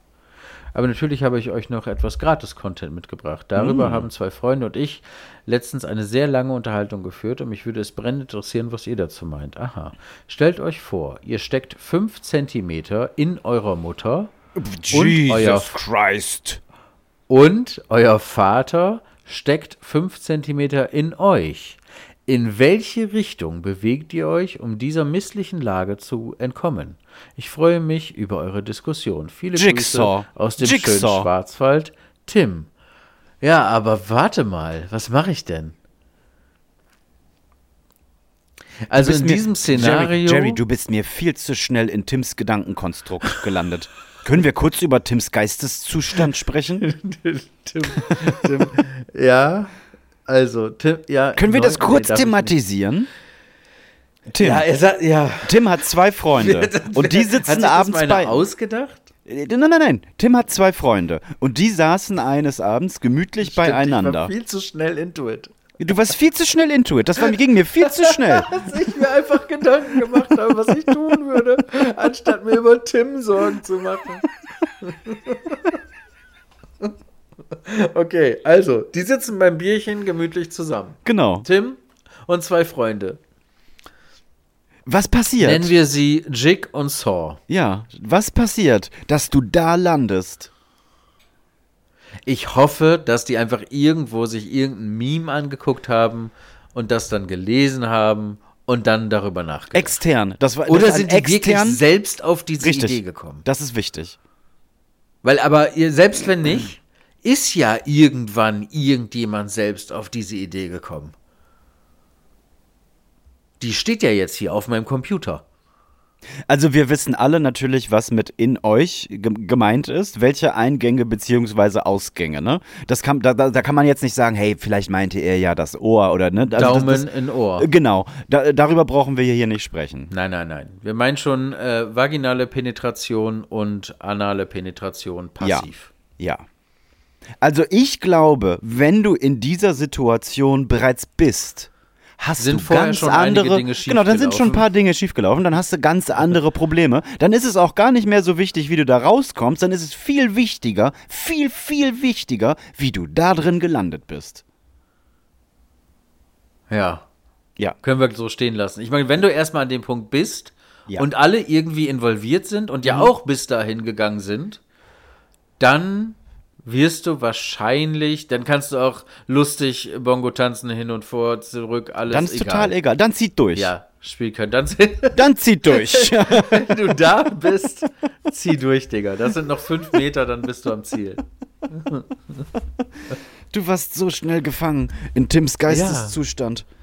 Aber natürlich habe ich euch noch etwas Gratis-Content mitgebracht. Darüber haben zwei Freunde und ich letztens eine sehr lange Unterhaltung geführt und mich würde es brennend interessieren, was ihr dazu meint. Aha. Stellt euch vor, ihr steckt 5 Zentimeter in eurer Mutter und euer, Christ. und euer Vater steckt 5 Zentimeter in euch. In welche Richtung bewegt ihr euch, um dieser misslichen Lage zu entkommen? Ich freue mich über eure Diskussion. Viele Jigsaw. Grüße aus dem Jigsaw. schönen Schwarzwald. Tim. Ja, aber warte mal, was mache ich denn? Also in mir- diesem Szenario. Jerry, Jerry, du bist mir viel zu schnell in Tims Gedankenkonstrukt gelandet. Können wir kurz über Tims Geisteszustand sprechen? Tim, Tim, ja, also Tim, ja. Können wir das kurz nee, darf ich nicht. Tim, Ja, sagt, ja. Tim hat zwei Freunde und die Hat sitzen sich das abends einer bei. ausgedacht? Äh, Nein, nein, nein. Tim hat zwei Freunde und die saßen eines Abends gemütlich Stimmt, Ich beieinander. war viel zu schnell into it. Du warst viel zu schnell into it. Das war, ging mir viel zu schnell. Dass ich mir einfach Gedanken gemacht habe, was ich tun würde, anstatt mir über Tim Sorgen zu machen. Okay, also, die sitzen beim Bierchen gemütlich zusammen. Genau. Tim und zwei Freunde. Was passiert? Nennen wir sie Jig und Saw. ja, was passiert, dass du da landest? Ich hoffe, dass die einfach irgendwo sich irgendein Meme angeguckt haben und das dann gelesen haben und dann darüber nachgedacht. Extern. Das war Oder das sind die wirklich selbst auf diese Richtig. Idee gekommen? Das ist wichtig. Weil aber ihr, selbst wenn nicht, ist ja irgendwann irgendjemand selbst auf diese Idee gekommen. Die steht ja jetzt hier auf meinem Computer. Also wir wissen alle natürlich, was mit in euch ge gemeint ist, welche Eingänge beziehungsweise Ausgänge, ne? Das kann, da, da, kann man jetzt nicht sagen, hey, vielleicht meinte er ja das Ohr oder ne? Also Daumen das, das, in Ohr. Genau, da, darüber brauchen wir hier nicht sprechen. Nein, nein, nein. Wir meinen schon äh, vaginale Penetration und anale Penetration passiv. Ja. Also ich glaube, wenn du in dieser Situation bereits bist, hast Sind du ganz andere Dinge Genau, dann sind schon ein paar Dinge schiefgelaufen, dann hast du ganz andere Probleme. Dann ist es auch gar nicht mehr so wichtig, wie du da rauskommst, dann ist es viel wichtiger, viel viel wichtiger, wie du da drin gelandet bist. Ja. Ja. Können wir so stehen lassen. Ich meine, wenn du erstmal an dem Punkt bist Ja. und alle irgendwie involviert sind und ja auch bis dahin gegangen sind, dann wirst du wahrscheinlich, dann kannst du auch lustig Bongo tanzen, hin und vor, zurück, alles Dann ist egal. total egal, dann zieht durch. Ja, spiel kein Tanz. Dann zieht durch. Wenn du da bist, zieh durch, Digga. Das sind noch fünf Meter, dann bist du am Ziel. du warst so schnell gefangen in Tims Geisteszustand. Ja,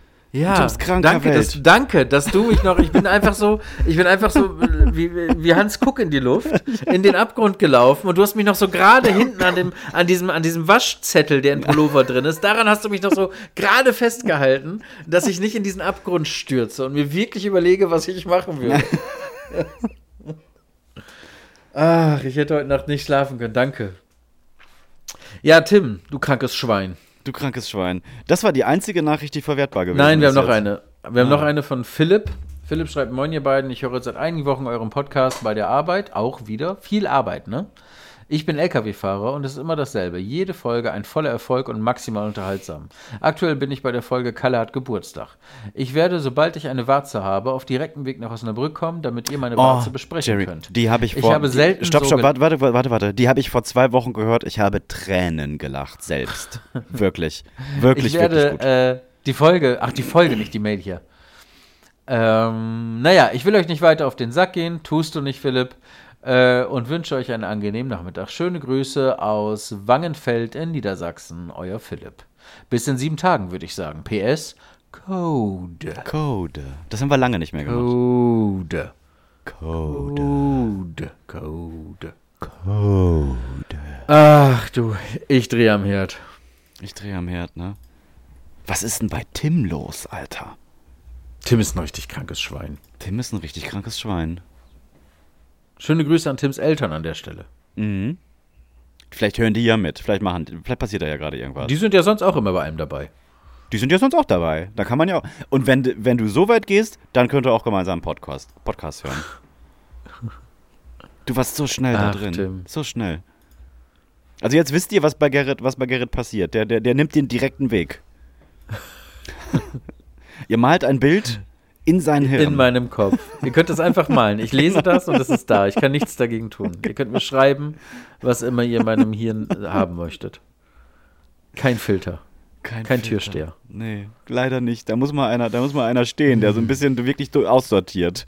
Kranker danke, dass, danke, dass du mich noch, ich bin einfach so, ich bin einfach so wie, wie Hans Kuck in die Luft, in den Abgrund gelaufen und du hast mich noch so gerade hinten an dem, an diesem, an diesem Waschzettel, der in Pullover drin ist, daran hast du mich noch so gerade festgehalten, dass ich nicht in diesen Abgrund stürze und mir wirklich überlege, was ich machen würde. Ach, ich hätte heute Nacht nicht schlafen können, danke. Ja, Tim, du krankes Schwein. Du krankes Schwein. Das war die einzige Nachricht, die verwertbar gewesen ist. Nein, wir haben noch jetzt. eine. Wir haben Ah. noch eine von Philipp. Philipp schreibt, moin ihr beiden, ich höre seit einigen Wochen euren Podcast bei der Arbeit, auch wieder. Viel Arbeit, ne? Ich bin LKW-Fahrer und es ist immer dasselbe. Jede Folge ein voller Erfolg und maximal unterhaltsam. Aktuell bin ich bei der Folge Kalle hat Geburtstag. Ich werde, sobald ich eine Warze habe, auf direktem Weg nach Osnabrück kommen, damit ihr meine Warze besprechen Oh, Jerry, könnt. Die habe ich Ich vor. habe selten Stopp, so stopp, ge- warte, warte, warte, warte. Die habe ich vor zwei Wochen gehört. Ich habe Tränen gelacht, selbst. wirklich. Wirklich, ich werde wirklich gut. äh, die Folge, ach die Folge, nicht die Mail hier. Ähm, naja, ich will euch nicht weiter auf den Sack gehen, tust du nicht, Philipp, äh, und wünsche euch einen angenehmen Nachmittag. Schöne Grüße aus Wangenfeld in Niedersachsen, euer Philipp. Bis in sieben Tagen, würde ich sagen. PS, Code. Code. Das haben wir lange nicht mehr gemacht. Code. Code. Code. Code. Code. Ach du, ich drehe am Herd. Ich drehe am Herd, ne? Was ist denn bei Tim los, Alter? Tim ist ein richtig krankes Schwein. Tim ist ein richtig krankes Schwein. Schöne Grüße an Tims Eltern an der Stelle. Mhm. Vielleicht hören die ja mit. Vielleicht machen, vielleicht passiert da ja gerade irgendwas. Die sind ja sonst auch immer bei einem dabei. Die sind ja sonst auch dabei. Da kann man ja auch. Und wenn, wenn du so weit gehst, dann könnt ihr auch gemeinsam einen Podcast, Podcast hören. Du warst so schnell da Ach, drin. Tim. So schnell. Also jetzt wisst ihr, was bei Gerrit, was bei Gerrit passiert. Der, der, der nimmt den direkten Weg. ihr malt ein Bild in sein Hirn. In meinem Kopf. Ihr könnt es einfach malen. Ich lese das und es ist da. Ich kann nichts dagegen tun. Ihr könnt mir schreiben, was immer ihr in meinem Hirn haben möchtet. Kein Filter. kein Filter. Türsteher. Nee, leider nicht. Da muss mal einer, da muss mal einer stehen, der so ein bisschen wirklich so aussortiert.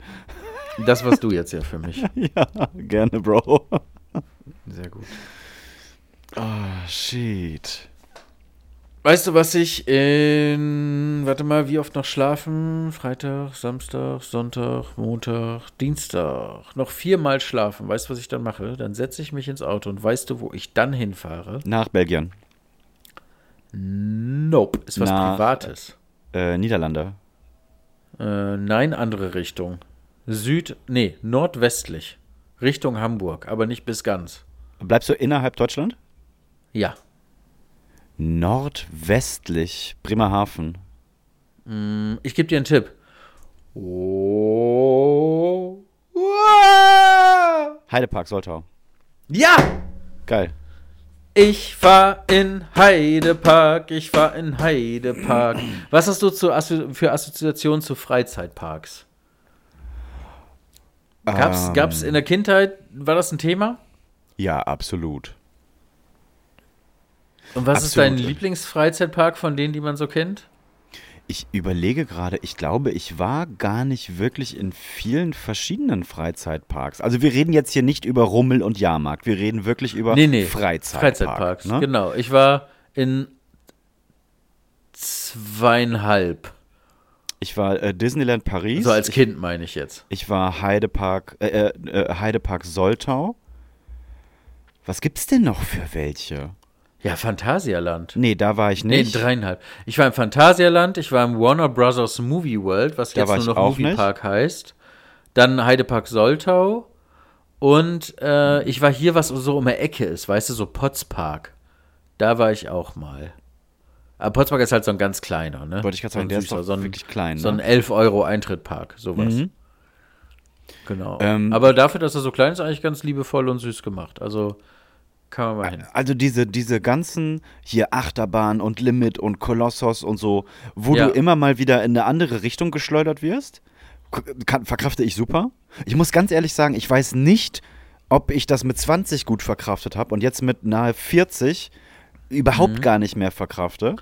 Das warst du jetzt ja für mich. Ja, gerne, Bro. Sehr gut. Ah, shit. Weißt du, was ich in. Warte mal, wie oft noch schlafen? Freitag, Samstag, Sonntag, Montag, Dienstag. Noch viermal schlafen. Weißt du, was ich dann mache? Dann setze ich mich ins Auto und weißt du, wo ich dann hinfahre? Nach Belgien. Nope. Ist was Nach- Privates. Äh, Niederlande. Äh, nein, andere Richtung. Süd, nee, nordwestlich. Richtung Hamburg, aber nicht bis ganz. Bleibst du innerhalb Deutschland? Ja. Nordwestlich, Bremerhaven. Hm, Ich gebe dir einen Tipp. Oh. Heidepark, Soltau. Ja! Geil. Ich fahr in Heidepark, ich fahr in Heidepark. Was hast du zu, für Assoziationen zu Freizeitparks? Gab's, Ähm, gab's in der Kindheit, war das ein Thema? Ja, absolut. Und was ist dein Absolut. Lieblingsfreizeitpark von denen, die man so kennt? Ich überlege gerade, ich glaube, ich war gar nicht wirklich in vielen verschiedenen Freizeitparks. Also wir reden jetzt hier nicht über Rummel und Jahrmarkt, wir reden wirklich über Nee, nee. Freizeitpark, Freizeitparks, Ne? genau. Ich war in zweieinhalb. Ich war äh, Disneyland Paris. So als ich, Kind meine ich jetzt. ich war Heidepark, äh, äh, äh, Heidepark Soltau. Was gibt's denn noch für welche? Ja, Phantasialand. Nee, da war ich Nee, nicht. dreieinhalb. Ich war im Phantasialand, ich war im Warner Brothers Movie World, was Da jetzt nur noch Movie. Park heißt. Dann Heidepark Soltau. Und äh, ich war hier, was so um die Ecke ist, weißt du, so Potspark. Da war ich auch mal. Aber Potspark ist halt so ein ganz kleiner, ne? Wollte ich gerade So ein sagen, der ist doch so ein, wirklich klein. So ein ne? 11 Euro Eintrittpark, sowas. Mhm. Genau. Ähm, Aber dafür, dass er so klein ist, eigentlich ganz liebevoll und süß gemacht. Also kann man mal hin. Also diese, diese ganzen hier Achterbahn und Limit und Kolossos und so, wo Ja. du immer mal wieder in eine andere Richtung geschleudert wirst, kann, verkrafte ich super. Ich muss ganz ehrlich sagen, ich weiß nicht, ob ich das mit 20 gut verkraftet habe und jetzt mit nahe 40 überhaupt Mhm. gar nicht mehr verkrafte.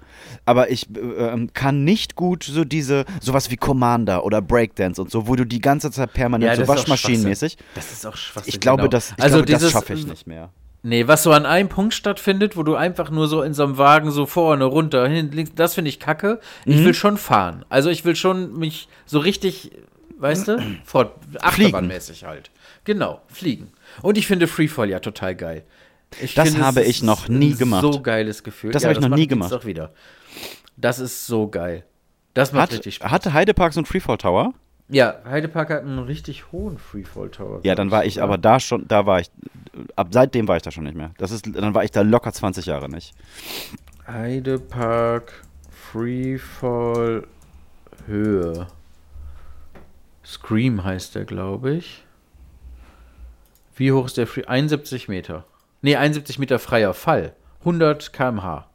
Aber ich äh, ähm, kann nicht gut so diese, sowas wie Commander oder Breakdance und so, wo du die ganze Zeit permanent Ja, so waschmaschinenmäßig. Das ist auch Schwachsinn. Ich glaube, genau. das, ich also glaube, das schaffe ich nicht mehr. Nee, was so an einem Punkt stattfindet, wo du einfach nur so in so einem Wagen so vorne, runter, hin, links, das finde ich kacke. Mhm. Ich will schon fahren. Also ich will schon mich so richtig, weißt du, fort, achterbahnmäßig halt. Genau, fliegen. Und ich finde Freefall ja total geil. Ich Das finde, habe ich noch nie gemacht. So geiles Gefühl. Das habe ich noch macht nie gemacht. Doch wieder. Das ist so geil. Das macht Hat, richtig Spaß. hatte Heidepark so einen Freefall Tower? Ja, Heidepark hat einen richtig hohen Freefall Tower. Ja, dann war ich sogar. aber da schon, da war ich ab seitdem war ich da schon nicht mehr. Das ist, dann war ich da locker 20 Jahre nicht. Heidepark Freefall Höhe. Scream heißt der, glaube ich. Wie hoch ist der Free? 71 Meter. Nee, 71 Meter freier Fall. 100 km/h.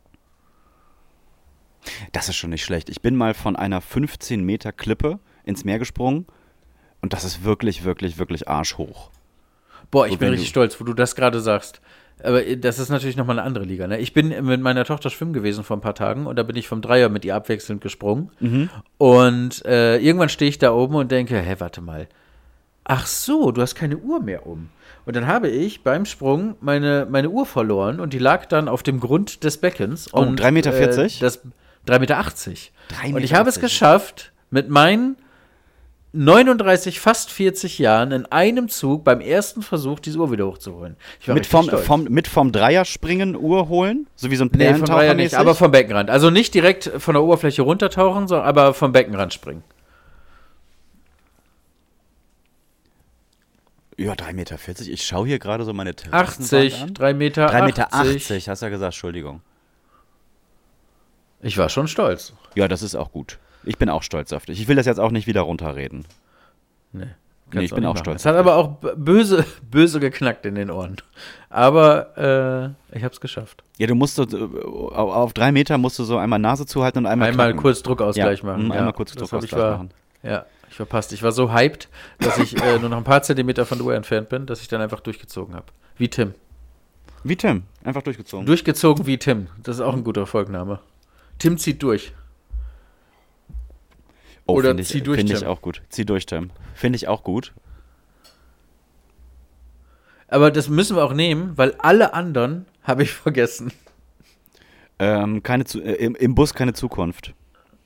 Das ist schon nicht schlecht. Ich bin mal von einer 15 Meter Klippe ins Meer gesprungen und das ist wirklich, wirklich, wirklich arschhoch. Boah, ich Und bin richtig stolz, wo du das gerade sagst. Aber äh, das ist natürlich nochmal eine andere Liga. Ne? Ich bin mit meiner Tochter schwimmen gewesen vor ein paar Tagen und da bin ich vom Dreier mit ihr abwechselnd gesprungen. Mhm. Und äh, irgendwann stehe ich da oben und denke, hä, warte mal. Ach so, du hast keine Uhr mehr um. Und dann habe ich beim Sprung meine, meine Uhr verloren und die lag dann auf dem Grund des Beckens. Oh, und, 3,40 Meter? Äh, das 3,80 Meter. 3,80 Und ich habe es geschafft, mit meinen 39, fast 40 Jahren in einem Zug beim ersten Versuch diese Uhr wieder hochzuholen. Mit vom, vom, mit vom Dreier springen, Uhr holen, so wie so ein Nee, vom Dreier nicht, aber vom Beckenrand. Also nicht direkt von der Oberfläche runtertauchen, sondern aber vom Beckenrand springen. Ja, 3,40 Meter. Ich schaue hier gerade so meine Terrassenwand 80, an. 3 Meter 3,80 Meter, 80. hast du ja gesagt, Entschuldigung. Ich war schon stolz. Ja, das ist auch gut. Ich bin auch stolz auf dich. Ich will das jetzt auch nicht wieder runterreden. Nee, Nee, ich bin auch stolz Es hat aber auch böse, böse geknackt in den Ohren. Aber äh, ich habe es geschafft. Ja, du musst so, auf, drei Meter musst du so einmal Nase zuhalten und einmal Einmal knacken. kurz Druckausgleich Ja, machen. mm, einmal kurz Druckausgleich ich war, machen. Ja, ich verpasst. Ich war so hyped, dass ich äh, nur noch ein paar Zentimeter von der Uhr entfernt bin, dass ich dann einfach durchgezogen habe. Wie Tim. Wie Tim, einfach durchgezogen. Durchgezogen wie Tim. Das ist auch ein guter Folgname. Tim zieht durch. Oh, oder finde ich, zieh durch, Finde ich auch gut. Zieh durch, Tim. Finde ich auch gut. Aber das müssen wir auch nehmen, weil alle anderen habe ich vergessen. Ähm, keine Zu äh, im, Im Bus keine Zukunft.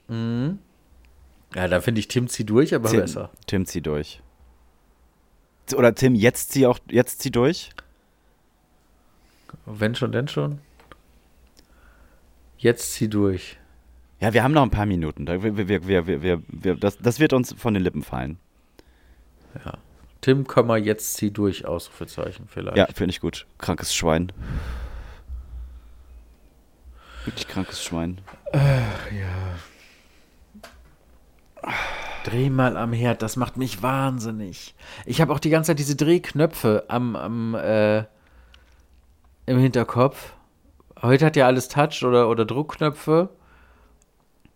Ja, da finde ich Tim zieh durch, aber Tim, besser. Tim, zieh durch. Oder Tim, jetzt zieh auch, jetzt zieh durch. Wenn schon, denn schon. Jetzt zieh durch. Ja, wir haben noch ein paar Minuten. Wir, wir, wir, das, das wird uns von den Lippen fallen. Tim, Komma, jetzt zieh durch, Ausrufezeichen vielleicht. Ja, finde ich gut. Krankes Schwein. Wirklich krankes Schwein. Dreh mal am Herd, das macht mich wahnsinnig. Ich habe auch die ganze Zeit diese Drehknöpfe am, am äh, im Hinterkopf. Heute hat ja alles Touch oder, oder Druckknöpfe.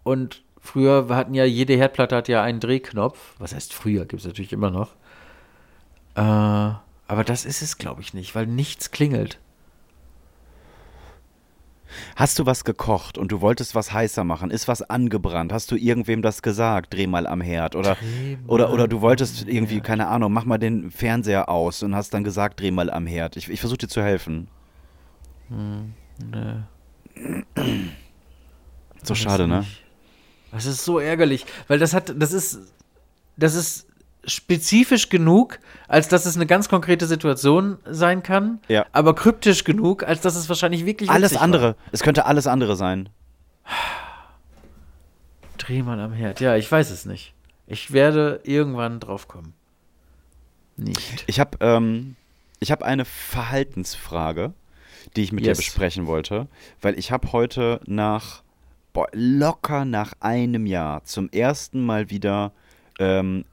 Und früher hatten ja, jede Herdplatte hat ja einen Drehknopf. Was heißt früher? Gibt es natürlich immer noch. Äh, aber das ist es, glaube ich, nicht, weil nichts klingelt. Hast du was gekocht und du wolltest was heißer machen? Ist was angebrannt? Hast du irgendwem das gesagt? Dreh mal am Herd. Oder, oder, oder du wolltest irgendwie, keine Ahnung, mach mal den Fernseher aus und hast dann gesagt, dreh mal am Herd. Ich, ich versuche dir zu helfen. So schade, ne? Das ist so ärgerlich, weil das hat, das ist, das ist spezifisch genug, als dass es eine ganz konkrete Situation sein kann, Ja. aber kryptisch genug, als dass es wahrscheinlich wirklich Alles andere. War. Es könnte alles andere sein. Dreh mal am Herd. Ja, ich weiß es nicht. Ich werde irgendwann drauf kommen. Nicht. Ich habe ähm, ich hab eine Verhaltensfrage, die ich mit Yes. dir besprechen wollte, weil ich habe heute nach, boah, locker nach einem Jahr zum ersten Mal wieder ähm,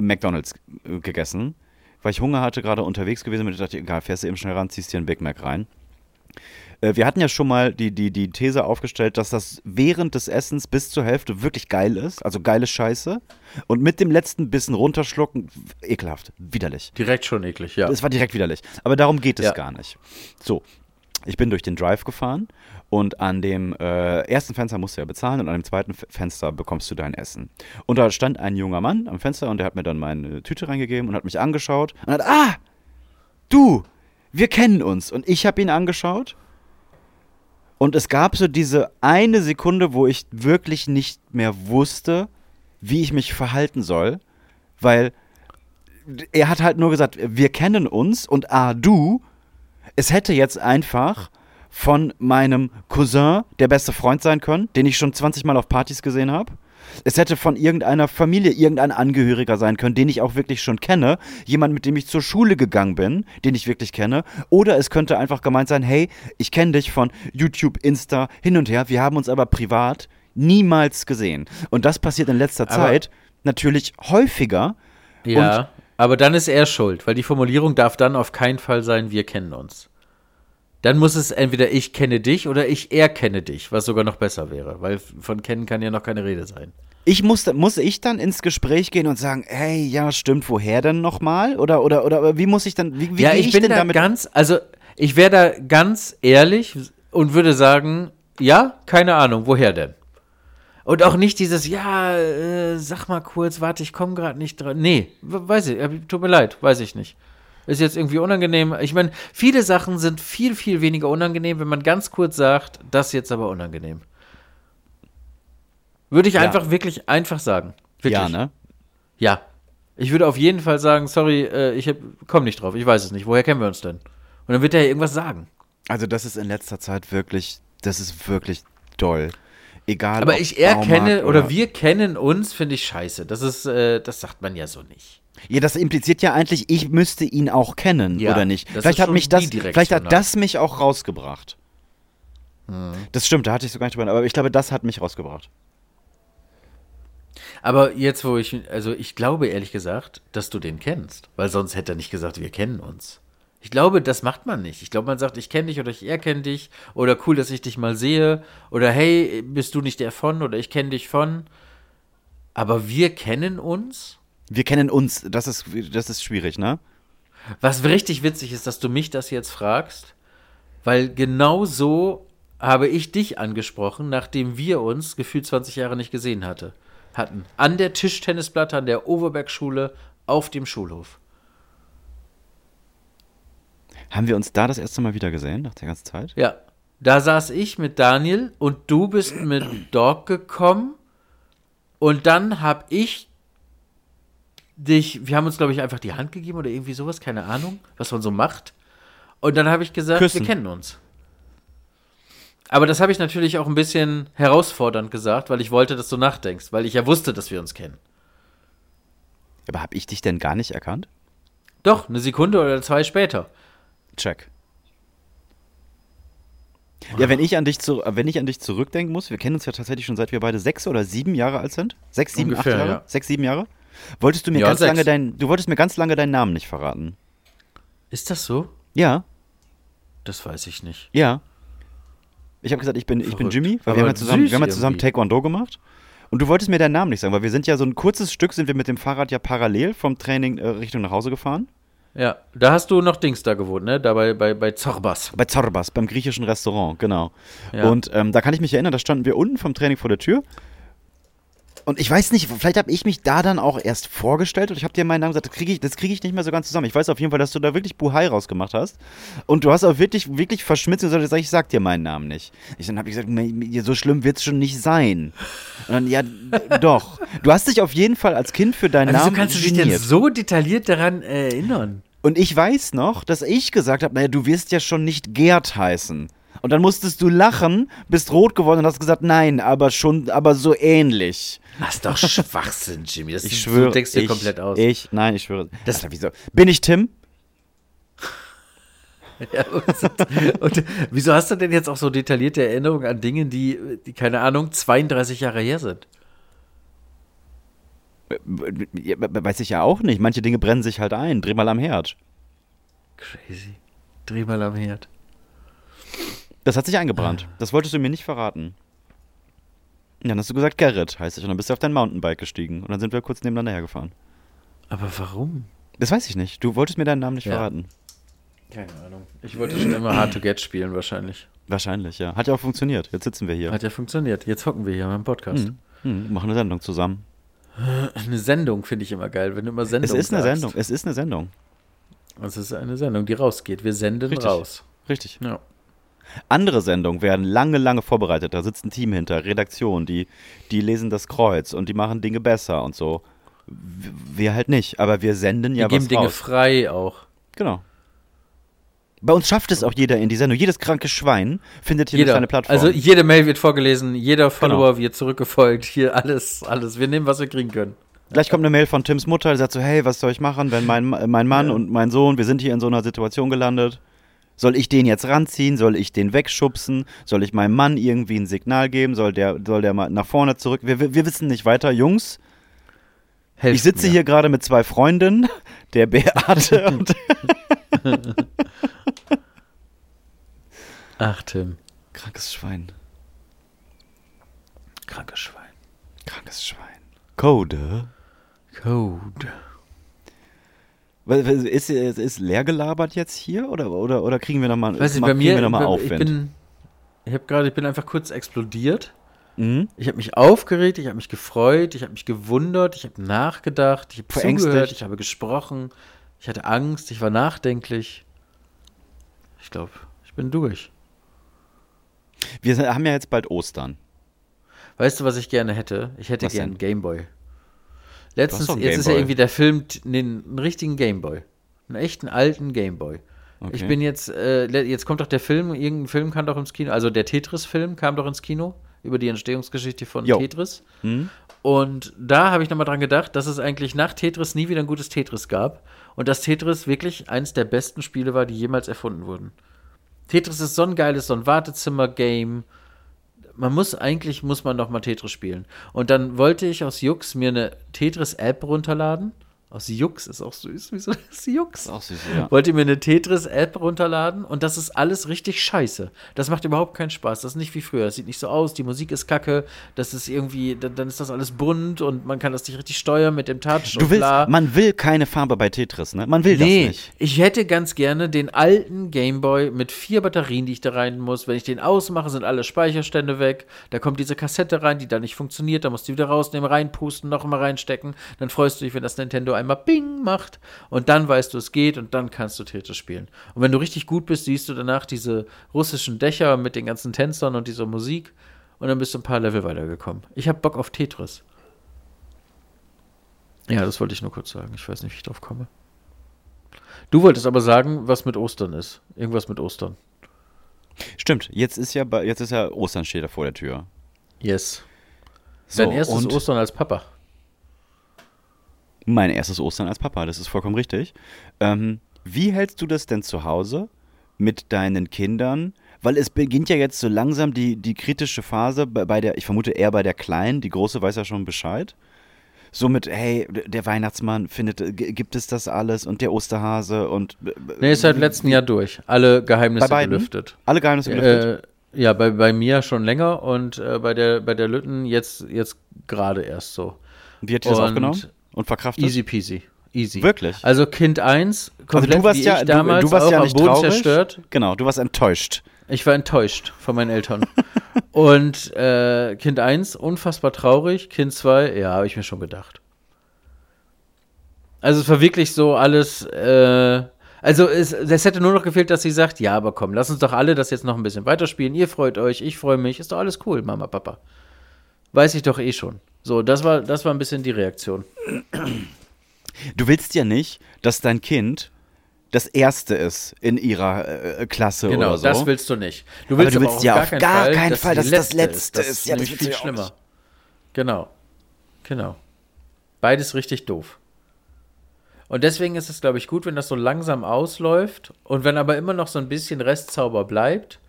McDonalds äh, gegessen, weil ich Hunger hatte, gerade unterwegs gewesen bin. Ich dachte, egal, fährst du eben schnell ran, ziehst dir einen Big Mac rein. Äh, Wir hatten ja schon mal die, die, die These aufgestellt, dass das während des Essens bis zur Hälfte wirklich geil ist, also geile Scheiße. Und mit dem letzten Bissen runterschlucken, ekelhaft, widerlich. Direkt schon eklig, ja. Es war direkt widerlich. Aber darum geht es Ja. gar nicht. So, ich bin durch den Drive gefahren und an dem äh, ersten Fenster musst du ja bezahlen und an dem zweiten Fenster bekommst du dein Essen. Und da stand ein junger Mann am Fenster und der hat mir dann meine Tüte reingegeben und hat mich angeschaut und hat, ah, du, wir kennen uns. Und ich habe ihn angeschaut und es gab so diese eine Sekunde, wo ich wirklich nicht mehr wusste, wie ich mich verhalten soll, weil er hat halt nur gesagt, wir kennen uns und ah, du, es hätte jetzt einfach von meinem Cousin der beste Freund sein können, den ich schon 20 Mal auf Partys gesehen habe. Es hätte von irgendeiner Familie irgendein Angehöriger sein können, den ich auch wirklich schon kenne. Jemand, mit dem ich zur Schule gegangen bin, den ich wirklich kenne. Oder es könnte einfach gemeint sein, hey, ich kenne dich von YouTube, Insta, hin und her. Wir haben uns aber privat niemals gesehen. Und das passiert in letzter Aber- Zeit natürlich häufiger. Ja, aber dann ist er schuld, weil die Formulierung darf dann auf keinen Fall sein, wir kennen uns. Dann muss es entweder ich kenne dich oder ich er kenne dich, was sogar noch besser wäre, weil von kennen kann ja noch keine Rede sein. Ich muss, muss ich dann ins Gespräch gehen und sagen, hey, ja, stimmt, woher denn nochmal? Oder, oder, oder wie muss ich dann, wie, wie ja, ich, ich bin denn da damit? ganz, also ich wäre da ganz ehrlich und würde sagen, ja, keine Ahnung, woher denn? Und auch nicht dieses, ja, äh, sag mal kurz, warte, ich komme gerade nicht dran. Nee, we- weiß ich, tut mir leid, weiß ich nicht. Ist jetzt irgendwie unangenehm. Ich meine, viele Sachen sind viel, viel weniger unangenehm, wenn man ganz kurz sagt, das jetzt aber unangenehm. Würde ich Ja. einfach wirklich einfach sagen. Wirklich. ja, ne? Ja. Ich würde auf jeden Fall sagen, sorry, äh, ich hab, komm nicht drauf, ich weiß es nicht. Woher kennen wir uns denn? Und dann wird er ja irgendwas sagen. Also das ist in letzter Zeit wirklich, das ist wirklich doll. Egal. Aber ich erkenne Baumarkt oder, wir kennen uns, finde ich scheiße. Das ist, äh, das sagt man ja so nicht. Ja, das impliziert ja eigentlich, ich müsste ihn auch kennen, Ja, oder nicht? Vielleicht hat mich das, vielleicht hat das mich auch rausgebracht. Hm. Das stimmt, da hatte ich so gar nicht drüber, aber ich glaube, das hat mich rausgebracht. Aber jetzt, wo ich, also ich glaube ehrlich gesagt, dass du den kennst. Weil sonst hätte er nicht gesagt, wir kennen uns. Ich glaube, das macht man nicht. Ich glaube, man sagt, ich kenne dich oder ich erkenne dich oder cool, dass ich dich mal sehe oder hey, bist du nicht der von oder ich kenne dich von. Aber wir kennen uns? Wir kennen uns, das ist, das ist schwierig, ne? Was richtig witzig ist, dass du mich das jetzt fragst, weil genau so habe ich dich angesprochen, nachdem wir uns gefühlt 20 Jahre nicht gesehen hatte, hatten. An der Tischtennisplatte an der Overberg-Schule auf dem Schulhof. Haben wir uns da das erste Mal wieder gesehen, nach der ganzen Zeit? Ja. Da saß ich mit Daniel und du bist mit Dog gekommen und dann habe ich dich, wir haben uns glaube ich einfach die Hand gegeben oder irgendwie sowas, keine Ahnung, was man so macht. Und dann habe ich gesagt, Küssen. wir kennen uns. Aber das habe ich natürlich auch ein bisschen herausfordernd gesagt, weil ich wollte, dass du nachdenkst, weil ich ja wusste, dass wir uns kennen. Aber habe ich dich denn gar nicht erkannt? Doch, eine Sekunde oder zwei später. Check. Ja, wenn ich an dich zu, wenn ich an dich zurückdenken muss, wir kennen uns ja tatsächlich schon seit wir beide sechs oder sieben Jahre alt sind. Sechs, sieben, Ungefähr, acht Jahre? ja. Sechs, sieben Jahre? Wolltest du mir Ja, ganz sechs. lange dein, du wolltest mir ganz lange deinen Namen nicht verraten. Ist das so? Ja, Das weiß ich nicht. ja. Ich habe gesagt, ich bin, ich bin. Jimmy, weil Aber wir haben ja zusammen, wir haben ja zusammen. Taekwondo gemacht. Und du wolltest mir deinen Namen nicht sagen, weil wir sind ja so ein kurzes Stück sind wir mit dem Fahrrad ja parallel vom Training äh, Richtung nach Hause gefahren. Ja, da hast du noch Dings da gewohnt, ne? Da bei, bei, bei Zorbas. Bei Zorbas, beim griechischen Restaurant, genau. Ja. Und ähm, da kann ich mich erinnern, da standen wir unten vom Training vor der Tür. Und ich weiß nicht, vielleicht habe ich mich da dann auch erst vorgestellt und ich habe dir meinen Namen gesagt, das kriege ich, das krieg ich nicht mehr so ganz zusammen. Ich weiß auf jeden Fall, dass du da wirklich Buhai rausgemacht hast. Und du hast auch wirklich, wirklich verschmitzt und gesagt, ich sag dir meinen Namen nicht. Ich dann habe ich gesagt, "Nee, so schlimm wird es schon nicht sein. Und dann, ja, doch. Du hast dich auf jeden Fall als Kind für deinen wieso Namen kannst du dich denn so detailliert daran erinnern? Und ich weiß noch, dass ich gesagt habe, naja, du wirst ja schon nicht Gerd heißen. Und dann musstest du lachen, bist rot geworden und hast gesagt, nein, aber schon, aber so ähnlich. Das ist doch Schwachsinn, Jimmy. Das Ich schwöre. Du denkst dir komplett aus. Ich, nein, ich schwöre. Das- Alter, wieso? Bin ich Tim? Ja, und, und wieso hast du denn jetzt auch so detaillierte Erinnerungen an Dinge, die, die, keine Ahnung, 32 Jahre her sind? Weiß ich ja auch nicht. Manche Dinge brennen sich halt ein. Dreh mal am Herd. Crazy. Dreh mal am Herd. Das hat sich eingebrannt. Das wolltest du mir nicht verraten. Und dann hast du gesagt, Gerrit heißt ich. Und dann bist du auf dein Mountainbike gestiegen. Und dann sind wir kurz nebeneinander hergefahren. Aber warum? Das weiß ich nicht. Du wolltest mir deinen Namen nicht Ja. verraten. Keine Ahnung. Ich wollte schon immer Hard to Get spielen, wahrscheinlich. Wahrscheinlich, ja. Hat ja auch funktioniert. Jetzt sitzen wir hier. Hat ja funktioniert. Jetzt hocken wir hier beim Podcast. Hm, machen eine Sendung zusammen. Eine Sendung finde ich immer geil, wenn du immer Sendung Es ist eine sagst. Sendung. Es ist eine Sendung. Es ist eine Sendung, die rausgeht. Wir senden Richtig. raus. Richtig. Ja. Andere Sendungen werden lange, lange vorbereitet. Da sitzt ein Team hinter, Redaktion, die, die lesen das Kreuz und die machen Dinge besser und so. Wir halt nicht, aber wir senden Wir ja geben was Dinge raus. frei auch. Genau. Bei uns schafft es auch jeder in die Sendung. Jedes kranke Schwein findet hier Jeder. seine Plattform. Also jede Mail wird vorgelesen, jeder Follower Genau. wird zurückgefolgt. Hier alles, alles. Wir nehmen, was wir kriegen können. Gleich kommt eine Mail von Tims Mutter, die sagt so, hey, was soll ich machen, wenn mein, mein Mann und mein Sohn, wir sind hier in so einer Situation gelandet. Soll ich den jetzt ranziehen? Soll ich den wegschubsen? Soll ich meinem Mann irgendwie ein Signal geben? Soll der, soll der mal nach vorne zurück? Wir, wir, wir wissen nicht weiter. Jungs, Helft ich sitze mir. hier gerade mit zwei Freundinnen, der Beate und Ach, Tim. krankes Schwein. Krankes Schwein. Krankes Schwein. Code. Code. Ist, ist, ist leer gelabert jetzt hier oder, oder, oder kriegen wir nochmal Weiß ich, bei mir, noch mal Aufwind? ich bin, ich habe gerade, ich bin einfach kurz explodiert. mhm. Ich habe mich aufgeregt, ich habe mich gefreut, ich habe mich gewundert, ich habe nachgedacht, ich habe zugehört, ich habe gesprochen, ich hatte Angst, ich war nachdenklich. Ich glaube, ich bin durch. Wir haben ja jetzt bald Ostern. Weißt du, was ich gerne hätte? Ich hätte Was gern einen denn? Gameboy. Letztens, einen jetzt ist ja irgendwie der Film, nee, einen richtigen Gameboy. Einen echten alten Gameboy. Ich Okay. bin jetzt, äh, jetzt kommt doch der Film, irgendein Film kam doch ins Kino, also der Tetris-Film kam doch ins Kino über die Entstehungsgeschichte von Jo. Tetris. Hm? Und da habe ich nochmal dran gedacht, dass es eigentlich nach Tetris nie wieder ein gutes Tetris gab. Und dass Tetris wirklich eins der besten Spiele war, die jemals erfunden wurden. Tetris ist so ein geiles, so ein Wartezimmer-Game. Man muss, eigentlich muss man noch mal Tetris spielen. Und dann wollte ich aus Jux mir eine Tetris-App runterladen. Aus Jux ist auch süß. Wieso ist Jux? Auch süß, ja. Wollte mir eine Tetris-App runterladen und das ist alles richtig scheiße. Das macht überhaupt keinen Spaß. Das ist nicht wie früher. Das sieht nicht so aus, die Musik ist kacke, das ist irgendwie, dann, dann ist das alles bunt und man kann das nicht richtig steuern mit dem Touch Du willst, bla. man will keine Farbe bei Tetris, ne? Man will Nee, das nicht. ich hätte ganz gerne den alten Gameboy mit vier Batterien, die ich da rein muss. Wenn ich den ausmache, sind alle Speicherstände weg. Da kommt diese Kassette rein, die da nicht funktioniert. Da musst du die wieder rausnehmen, reinpusten, noch mal reinstecken. Dann freust du dich, wenn das Nintendo einmal Bing macht. Und dann weißt du, es geht und dann kannst du Tetris spielen. Und wenn du richtig gut bist, siehst du danach diese russischen Dächer mit den ganzen Tänzern und dieser Musik. Und dann bist du ein paar Level weitergekommen. Ich habe Bock auf Tetris. Ja, das wollte ich nur kurz sagen. Ich weiß nicht, wie ich drauf komme. Du wolltest aber sagen, was mit Ostern ist. Irgendwas mit Ostern. Stimmt, jetzt ist ja jetzt ist ja Ostern steht da vor der Tür. Yes. So, Dein erstes Ostern als Papa. Mein erstes Ostern als Papa, das ist vollkommen richtig. Ähm, wie hältst du das denn zu Hause mit deinen Kindern? Weil es beginnt ja jetzt so langsam die, die kritische Phase bei, bei der, ich vermute eher bei der Kleinen, die Große weiß ja schon Bescheid. So mit, hey, der Weihnachtsmann findet, gibt es das alles und der Osterhase und äh, Nee, ist seit letztem Jahr durch. Alle Geheimnisse gelüftet. Alle Geheimnisse gelüftet. Äh, ja, bei, bei mir schon länger und äh, bei der bei der Lütten jetzt, jetzt gerade erst so. Wie hat die das aufgenommen und verkraftet? Easy peasy. Easy. Wirklich? Also Kind 1, Also komplett du warst wie ja, ich du, damals du warst auch ja am Boden traurig. zerstört. Genau, du warst enttäuscht. Ich war enttäuscht von meinen Eltern. Und äh, Kind 1, unfassbar traurig. Kind 2, ja, habe ich mir schon gedacht. Also es war wirklich so alles, äh, also es, es hätte nur noch gefehlt, dass sie sagt, ja, aber komm, lass uns doch alle das jetzt noch ein bisschen weiterspielen. Ihr freut euch, ich freue mich, ist doch alles cool, Mama, Papa. Weiß ich doch eh schon. So, das war, das war ein bisschen die Reaktion. Du willst ja nicht, dass dein Kind das Erste ist in ihrer äh, Klasse Genau, oder so. das willst du nicht. Du Aber willst du aber willst auch ja gar auf keinen gar Fall, keinen Fall, die dass das letzte Letzte Das ist. ist Ja, das viel du schlimmer. Genau. Genau. Beides richtig doof. Und deswegen ist es, glaube ich, gut, wenn das so langsam ausläuft und wenn aber immer noch so ein bisschen Restzauber bleibt,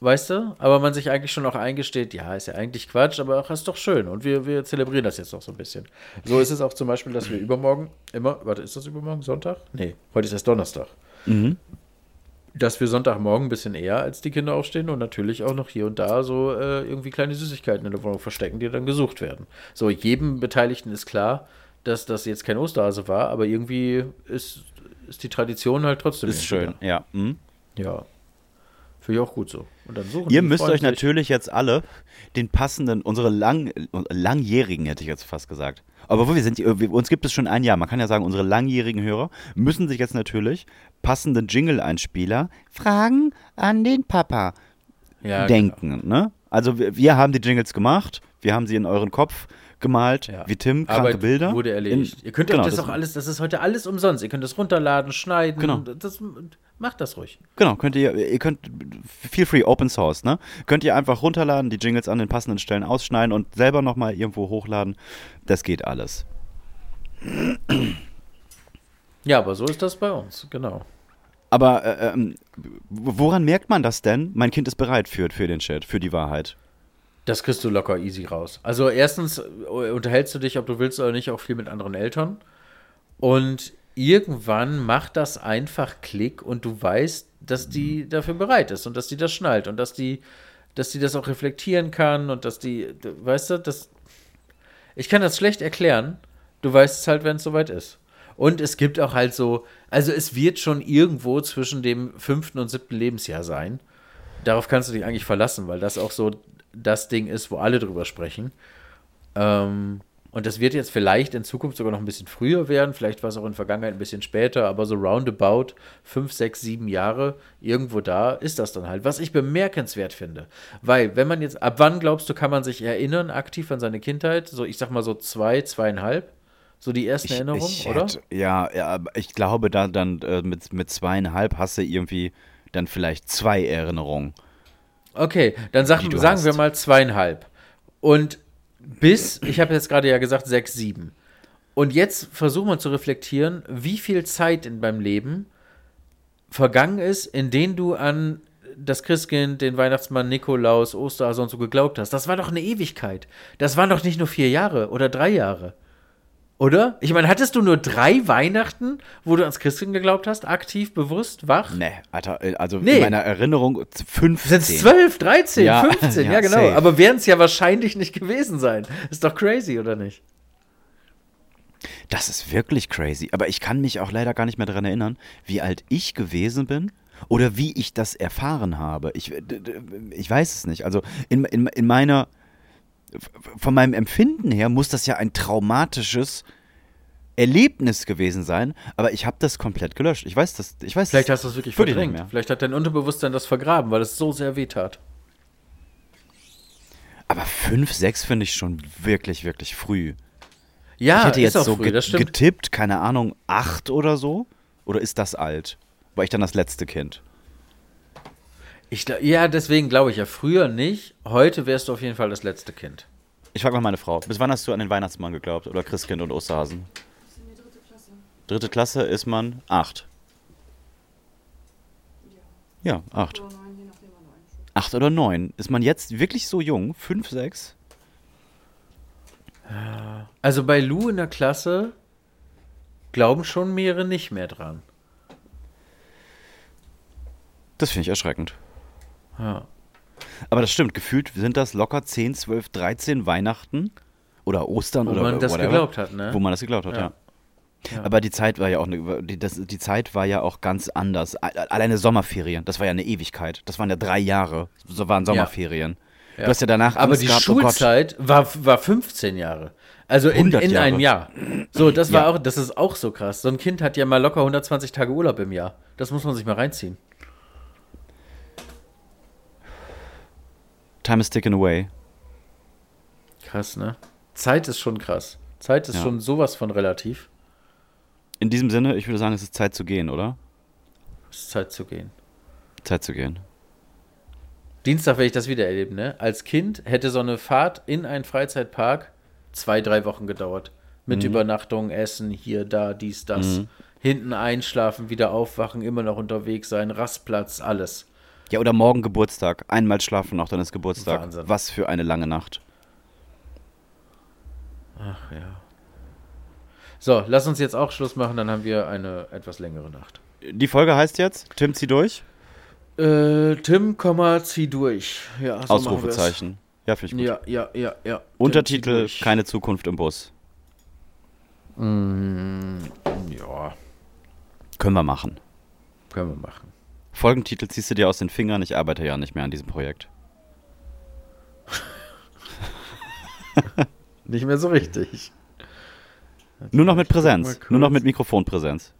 weißt du? Aber man sich eigentlich schon auch eingesteht, ja, ist ja eigentlich Quatsch, aber auch ist doch schön und wir, wir zelebrieren das jetzt noch so ein bisschen. So ist es auch zum Beispiel, dass wir übermorgen immer, warte, ist das übermorgen Sonntag? Nee, heute ist erst Donnerstag. Mhm. Dass wir Sonntagmorgen ein bisschen eher als die Kinder aufstehen und natürlich auch noch hier und da so äh, irgendwie kleine Süßigkeiten in der Wohnung verstecken, die dann gesucht werden. So, jedem Beteiligten ist klar, dass das jetzt kein Osterhase war, aber irgendwie ist, ist die Tradition halt trotzdem. Ist schön, ja. Mhm. da. Ja. Finde ich auch gut so. Ihr müsst euch natürlich jetzt alle den passenden, unsere lang, langjährigen, hätte ich jetzt fast gesagt. Aber wo wir sind, uns gibt es schon ein Jahr. Man kann ja sagen, unsere langjährigen Hörer müssen sich jetzt natürlich passenden Jingle-Einspieler Fragen an den Papa ja, genau. denken. Ne? Also wir, wir haben die Jingles gemacht, wir haben sie in euren Kopf gemalt, Ja. wie Tim, kranke Arbeit Bilder. wurde erledigt. In- Ihr könnt genau, euch das, auch alles, das ist heute alles umsonst. Ihr könnt es runterladen, schneiden. Genau. Das, macht das ruhig. Genau, könnt ihr, ihr könnt, feel free, Open Source, ne? Könnt ihr einfach runterladen, die Jingles an den passenden Stellen ausschneiden und selber nochmal irgendwo hochladen. Das geht alles. Ja, aber so ist das bei uns, genau. Aber äh, ähm, woran merkt man das denn? Mein Kind ist bereit für, für den Chat, für die Wahrheit. Das kriegst du locker easy raus. Also erstens äh, unterhältst du dich, ob du willst oder nicht, auch viel mit anderen Eltern. Und irgendwann macht das einfach Klick und du weißt, dass die dafür bereit ist und dass die das schnallt und dass die, dass die das auch reflektieren kann und dass die, weißt du, das. Ich kann das schlecht erklären. Du weißt es halt, wenn es soweit ist. Und es gibt auch halt so, also es wird schon irgendwo zwischen dem fünften und siebten Lebensjahr sein. Darauf kannst du dich eigentlich verlassen, weil das auch so das Ding ist, wo alle drüber sprechen. Ähm, und das wird jetzt vielleicht in Zukunft sogar noch ein bisschen früher werden, vielleicht war es auch in der Vergangenheit ein bisschen später, aber so roundabout fünf, sechs, sieben Jahre, irgendwo da ist das dann halt. Was ich bemerkenswert finde. Weil, wenn man jetzt, ab wann glaubst du, kann man sich erinnern, aktiv an seine Kindheit? So, ich sag mal so zwei, zweieinhalb? So die ersten Erinnerungen, ich oder? hätte- ja, ja, aber ich glaube, da dann äh, mit, mit zweieinhalb hast du irgendwie dann vielleicht zwei Erinnerungen. Okay, dann sag, sagen hast. wir mal zweieinhalb. Und bis, ich habe jetzt gerade ja gesagt, sechs, sieben. Und jetzt versuchen wir zu reflektieren, wie viel Zeit in meinem Leben vergangen ist, in denen du an das Christkind, den Weihnachtsmann, Nikolaus, Osterhase und so geglaubt hast. Das war doch eine Ewigkeit. Das waren doch nicht nur vier Jahre oder drei Jahre. Oder? Ich meine, hattest du nur drei Weihnachten, wo du ans Christkind geglaubt hast? Aktiv, bewusst, wach? Nee, Alter, äh, also Nee. in meiner Erinnerung 15. Sind es 12, 13, Ja, 15, ja, ja, genau. safe. Aber werden es ja wahrscheinlich nicht gewesen sein. Ist doch crazy, oder nicht? Das ist wirklich crazy. Aber ich kann mich auch leider gar nicht mehr daran erinnern, wie alt ich gewesen bin oder wie ich das erfahren habe. Ich, d- ich weiß es nicht. Also in, in, in meiner, von meinem Empfinden her muss das ja ein traumatisches Erlebnis gewesen sein, aber ich habe das komplett gelöscht. Ich weiß das. Ich weiß Vielleicht das hast du es wirklich verdrängt. Vielleicht hat dein Unterbewusstsein das vergraben, weil es so sehr weh tat. Aber 5, 6 finde ich schon wirklich, wirklich früh. Ja, ich hätte jetzt so früh, ge- das stimmt. getippt, keine Ahnung, 8 oder so. Oder ist das alt? War ich dann das letzte Kind? Ich, ja, deswegen glaube ich ja, früher nicht. Heute wärst du auf jeden Fall das letzte Kind. Ich frage mal meine Frau, bis wann hast du an den Weihnachtsmann geglaubt? Oder Christkind und Osterhasen? Das ist in die dritte Klasse. Dritte Klasse ist man 8. Ja, 8. Oder neun, je nachdem, einschulst. 8 oder 9. Ist man jetzt wirklich so jung? 5, 6? Also bei Lou in der Klasse glauben schon mehrere nicht mehr dran. Das finde ich erschreckend. Ja. Aber das stimmt, gefühlt sind das locker 10, 12, 13 Weihnachten oder Ostern Wo oder man das whatever, geglaubt hat, ne? Wo man das geglaubt hat, ja. Ja. Ja. Aber die Zeit war ja auch eine, die, das, die Zeit war ja auch ganz anders. Alleine Sommerferien, das war ja eine Ewigkeit. Das waren ja drei Jahre. So waren Sommerferien. Du hast ja danach Aber die gehabt, oh. Schulzeit war, war 15 Jahre. Also in, 100 in einem Jahr. So, das war Ja. auch, das ist auch so krass. So ein Kind hat ja mal locker 120 Tage Urlaub im Jahr. Das muss man sich mal reinziehen. Time is ticking away. Krass, ne? Zeit ist schon krass. Zeit ist Ja. schon sowas von relativ. In diesem Sinne, ich würde sagen, es ist Zeit zu gehen, oder? Es ist Zeit zu gehen. Zeit zu gehen. Dienstag werde ich das wieder erleben, ne? Als Kind hätte so eine Fahrt in einen Freizeitpark zwei, drei Wochen gedauert. Mit Mhm. Übernachtung, Essen, hier, da, dies, das. Hinten einschlafen, wieder aufwachen, immer noch unterwegs sein, Rastplatz, alles. Ja, oder morgen Geburtstag. Einmal schlafen noch, dann ist Geburtstag. Wahnsinn. Was für eine lange Nacht. Ach ja. So, lass uns jetzt auch Schluss machen, dann haben wir eine etwas längere Nacht. Die Folge heißt jetzt, Tim, zieh durch. Äh, Tim, zieh durch. Ja, so Ausrufezeichen. Ja, finde ich gut. Ja, ja, ja, ja. Untertitel, Tim, keine Zukunft im Bus. Ja, Können wir machen. können wir machen. Folgentitel ziehst du dir aus den Fingern. Ich arbeite ja nicht mehr an diesem Projekt. Nicht mehr so richtig. Nur noch mit Präsenz. Nur noch mit Mikrofonpräsenz.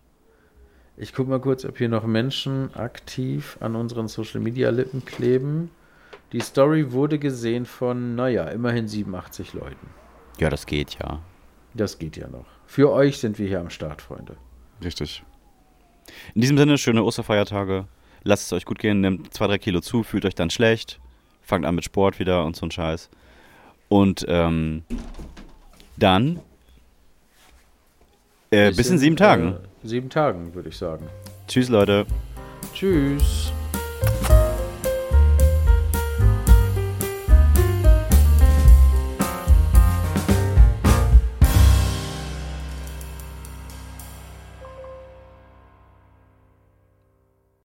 Ich guck mal kurz, ob hier noch Menschen aktiv an unseren Social Media Lippen kleben. Die Story wurde gesehen von, naja, immerhin 87 Leuten. Ja, das geht ja. Das geht ja noch. Für euch sind wir hier am Start, Freunde. Richtig. In diesem Sinne, schöne Osterfeiertage. Lasst es euch gut gehen, nehmt zwei, drei Kilo zu, fühlt euch dann schlecht, fangt an mit Sport wieder und so ein Scheiß. Und ähm, dann äh, bis in sieben Tagen. Äh, sieben Tagen, würde ich sagen. Tschüss, Leute. Tschüss.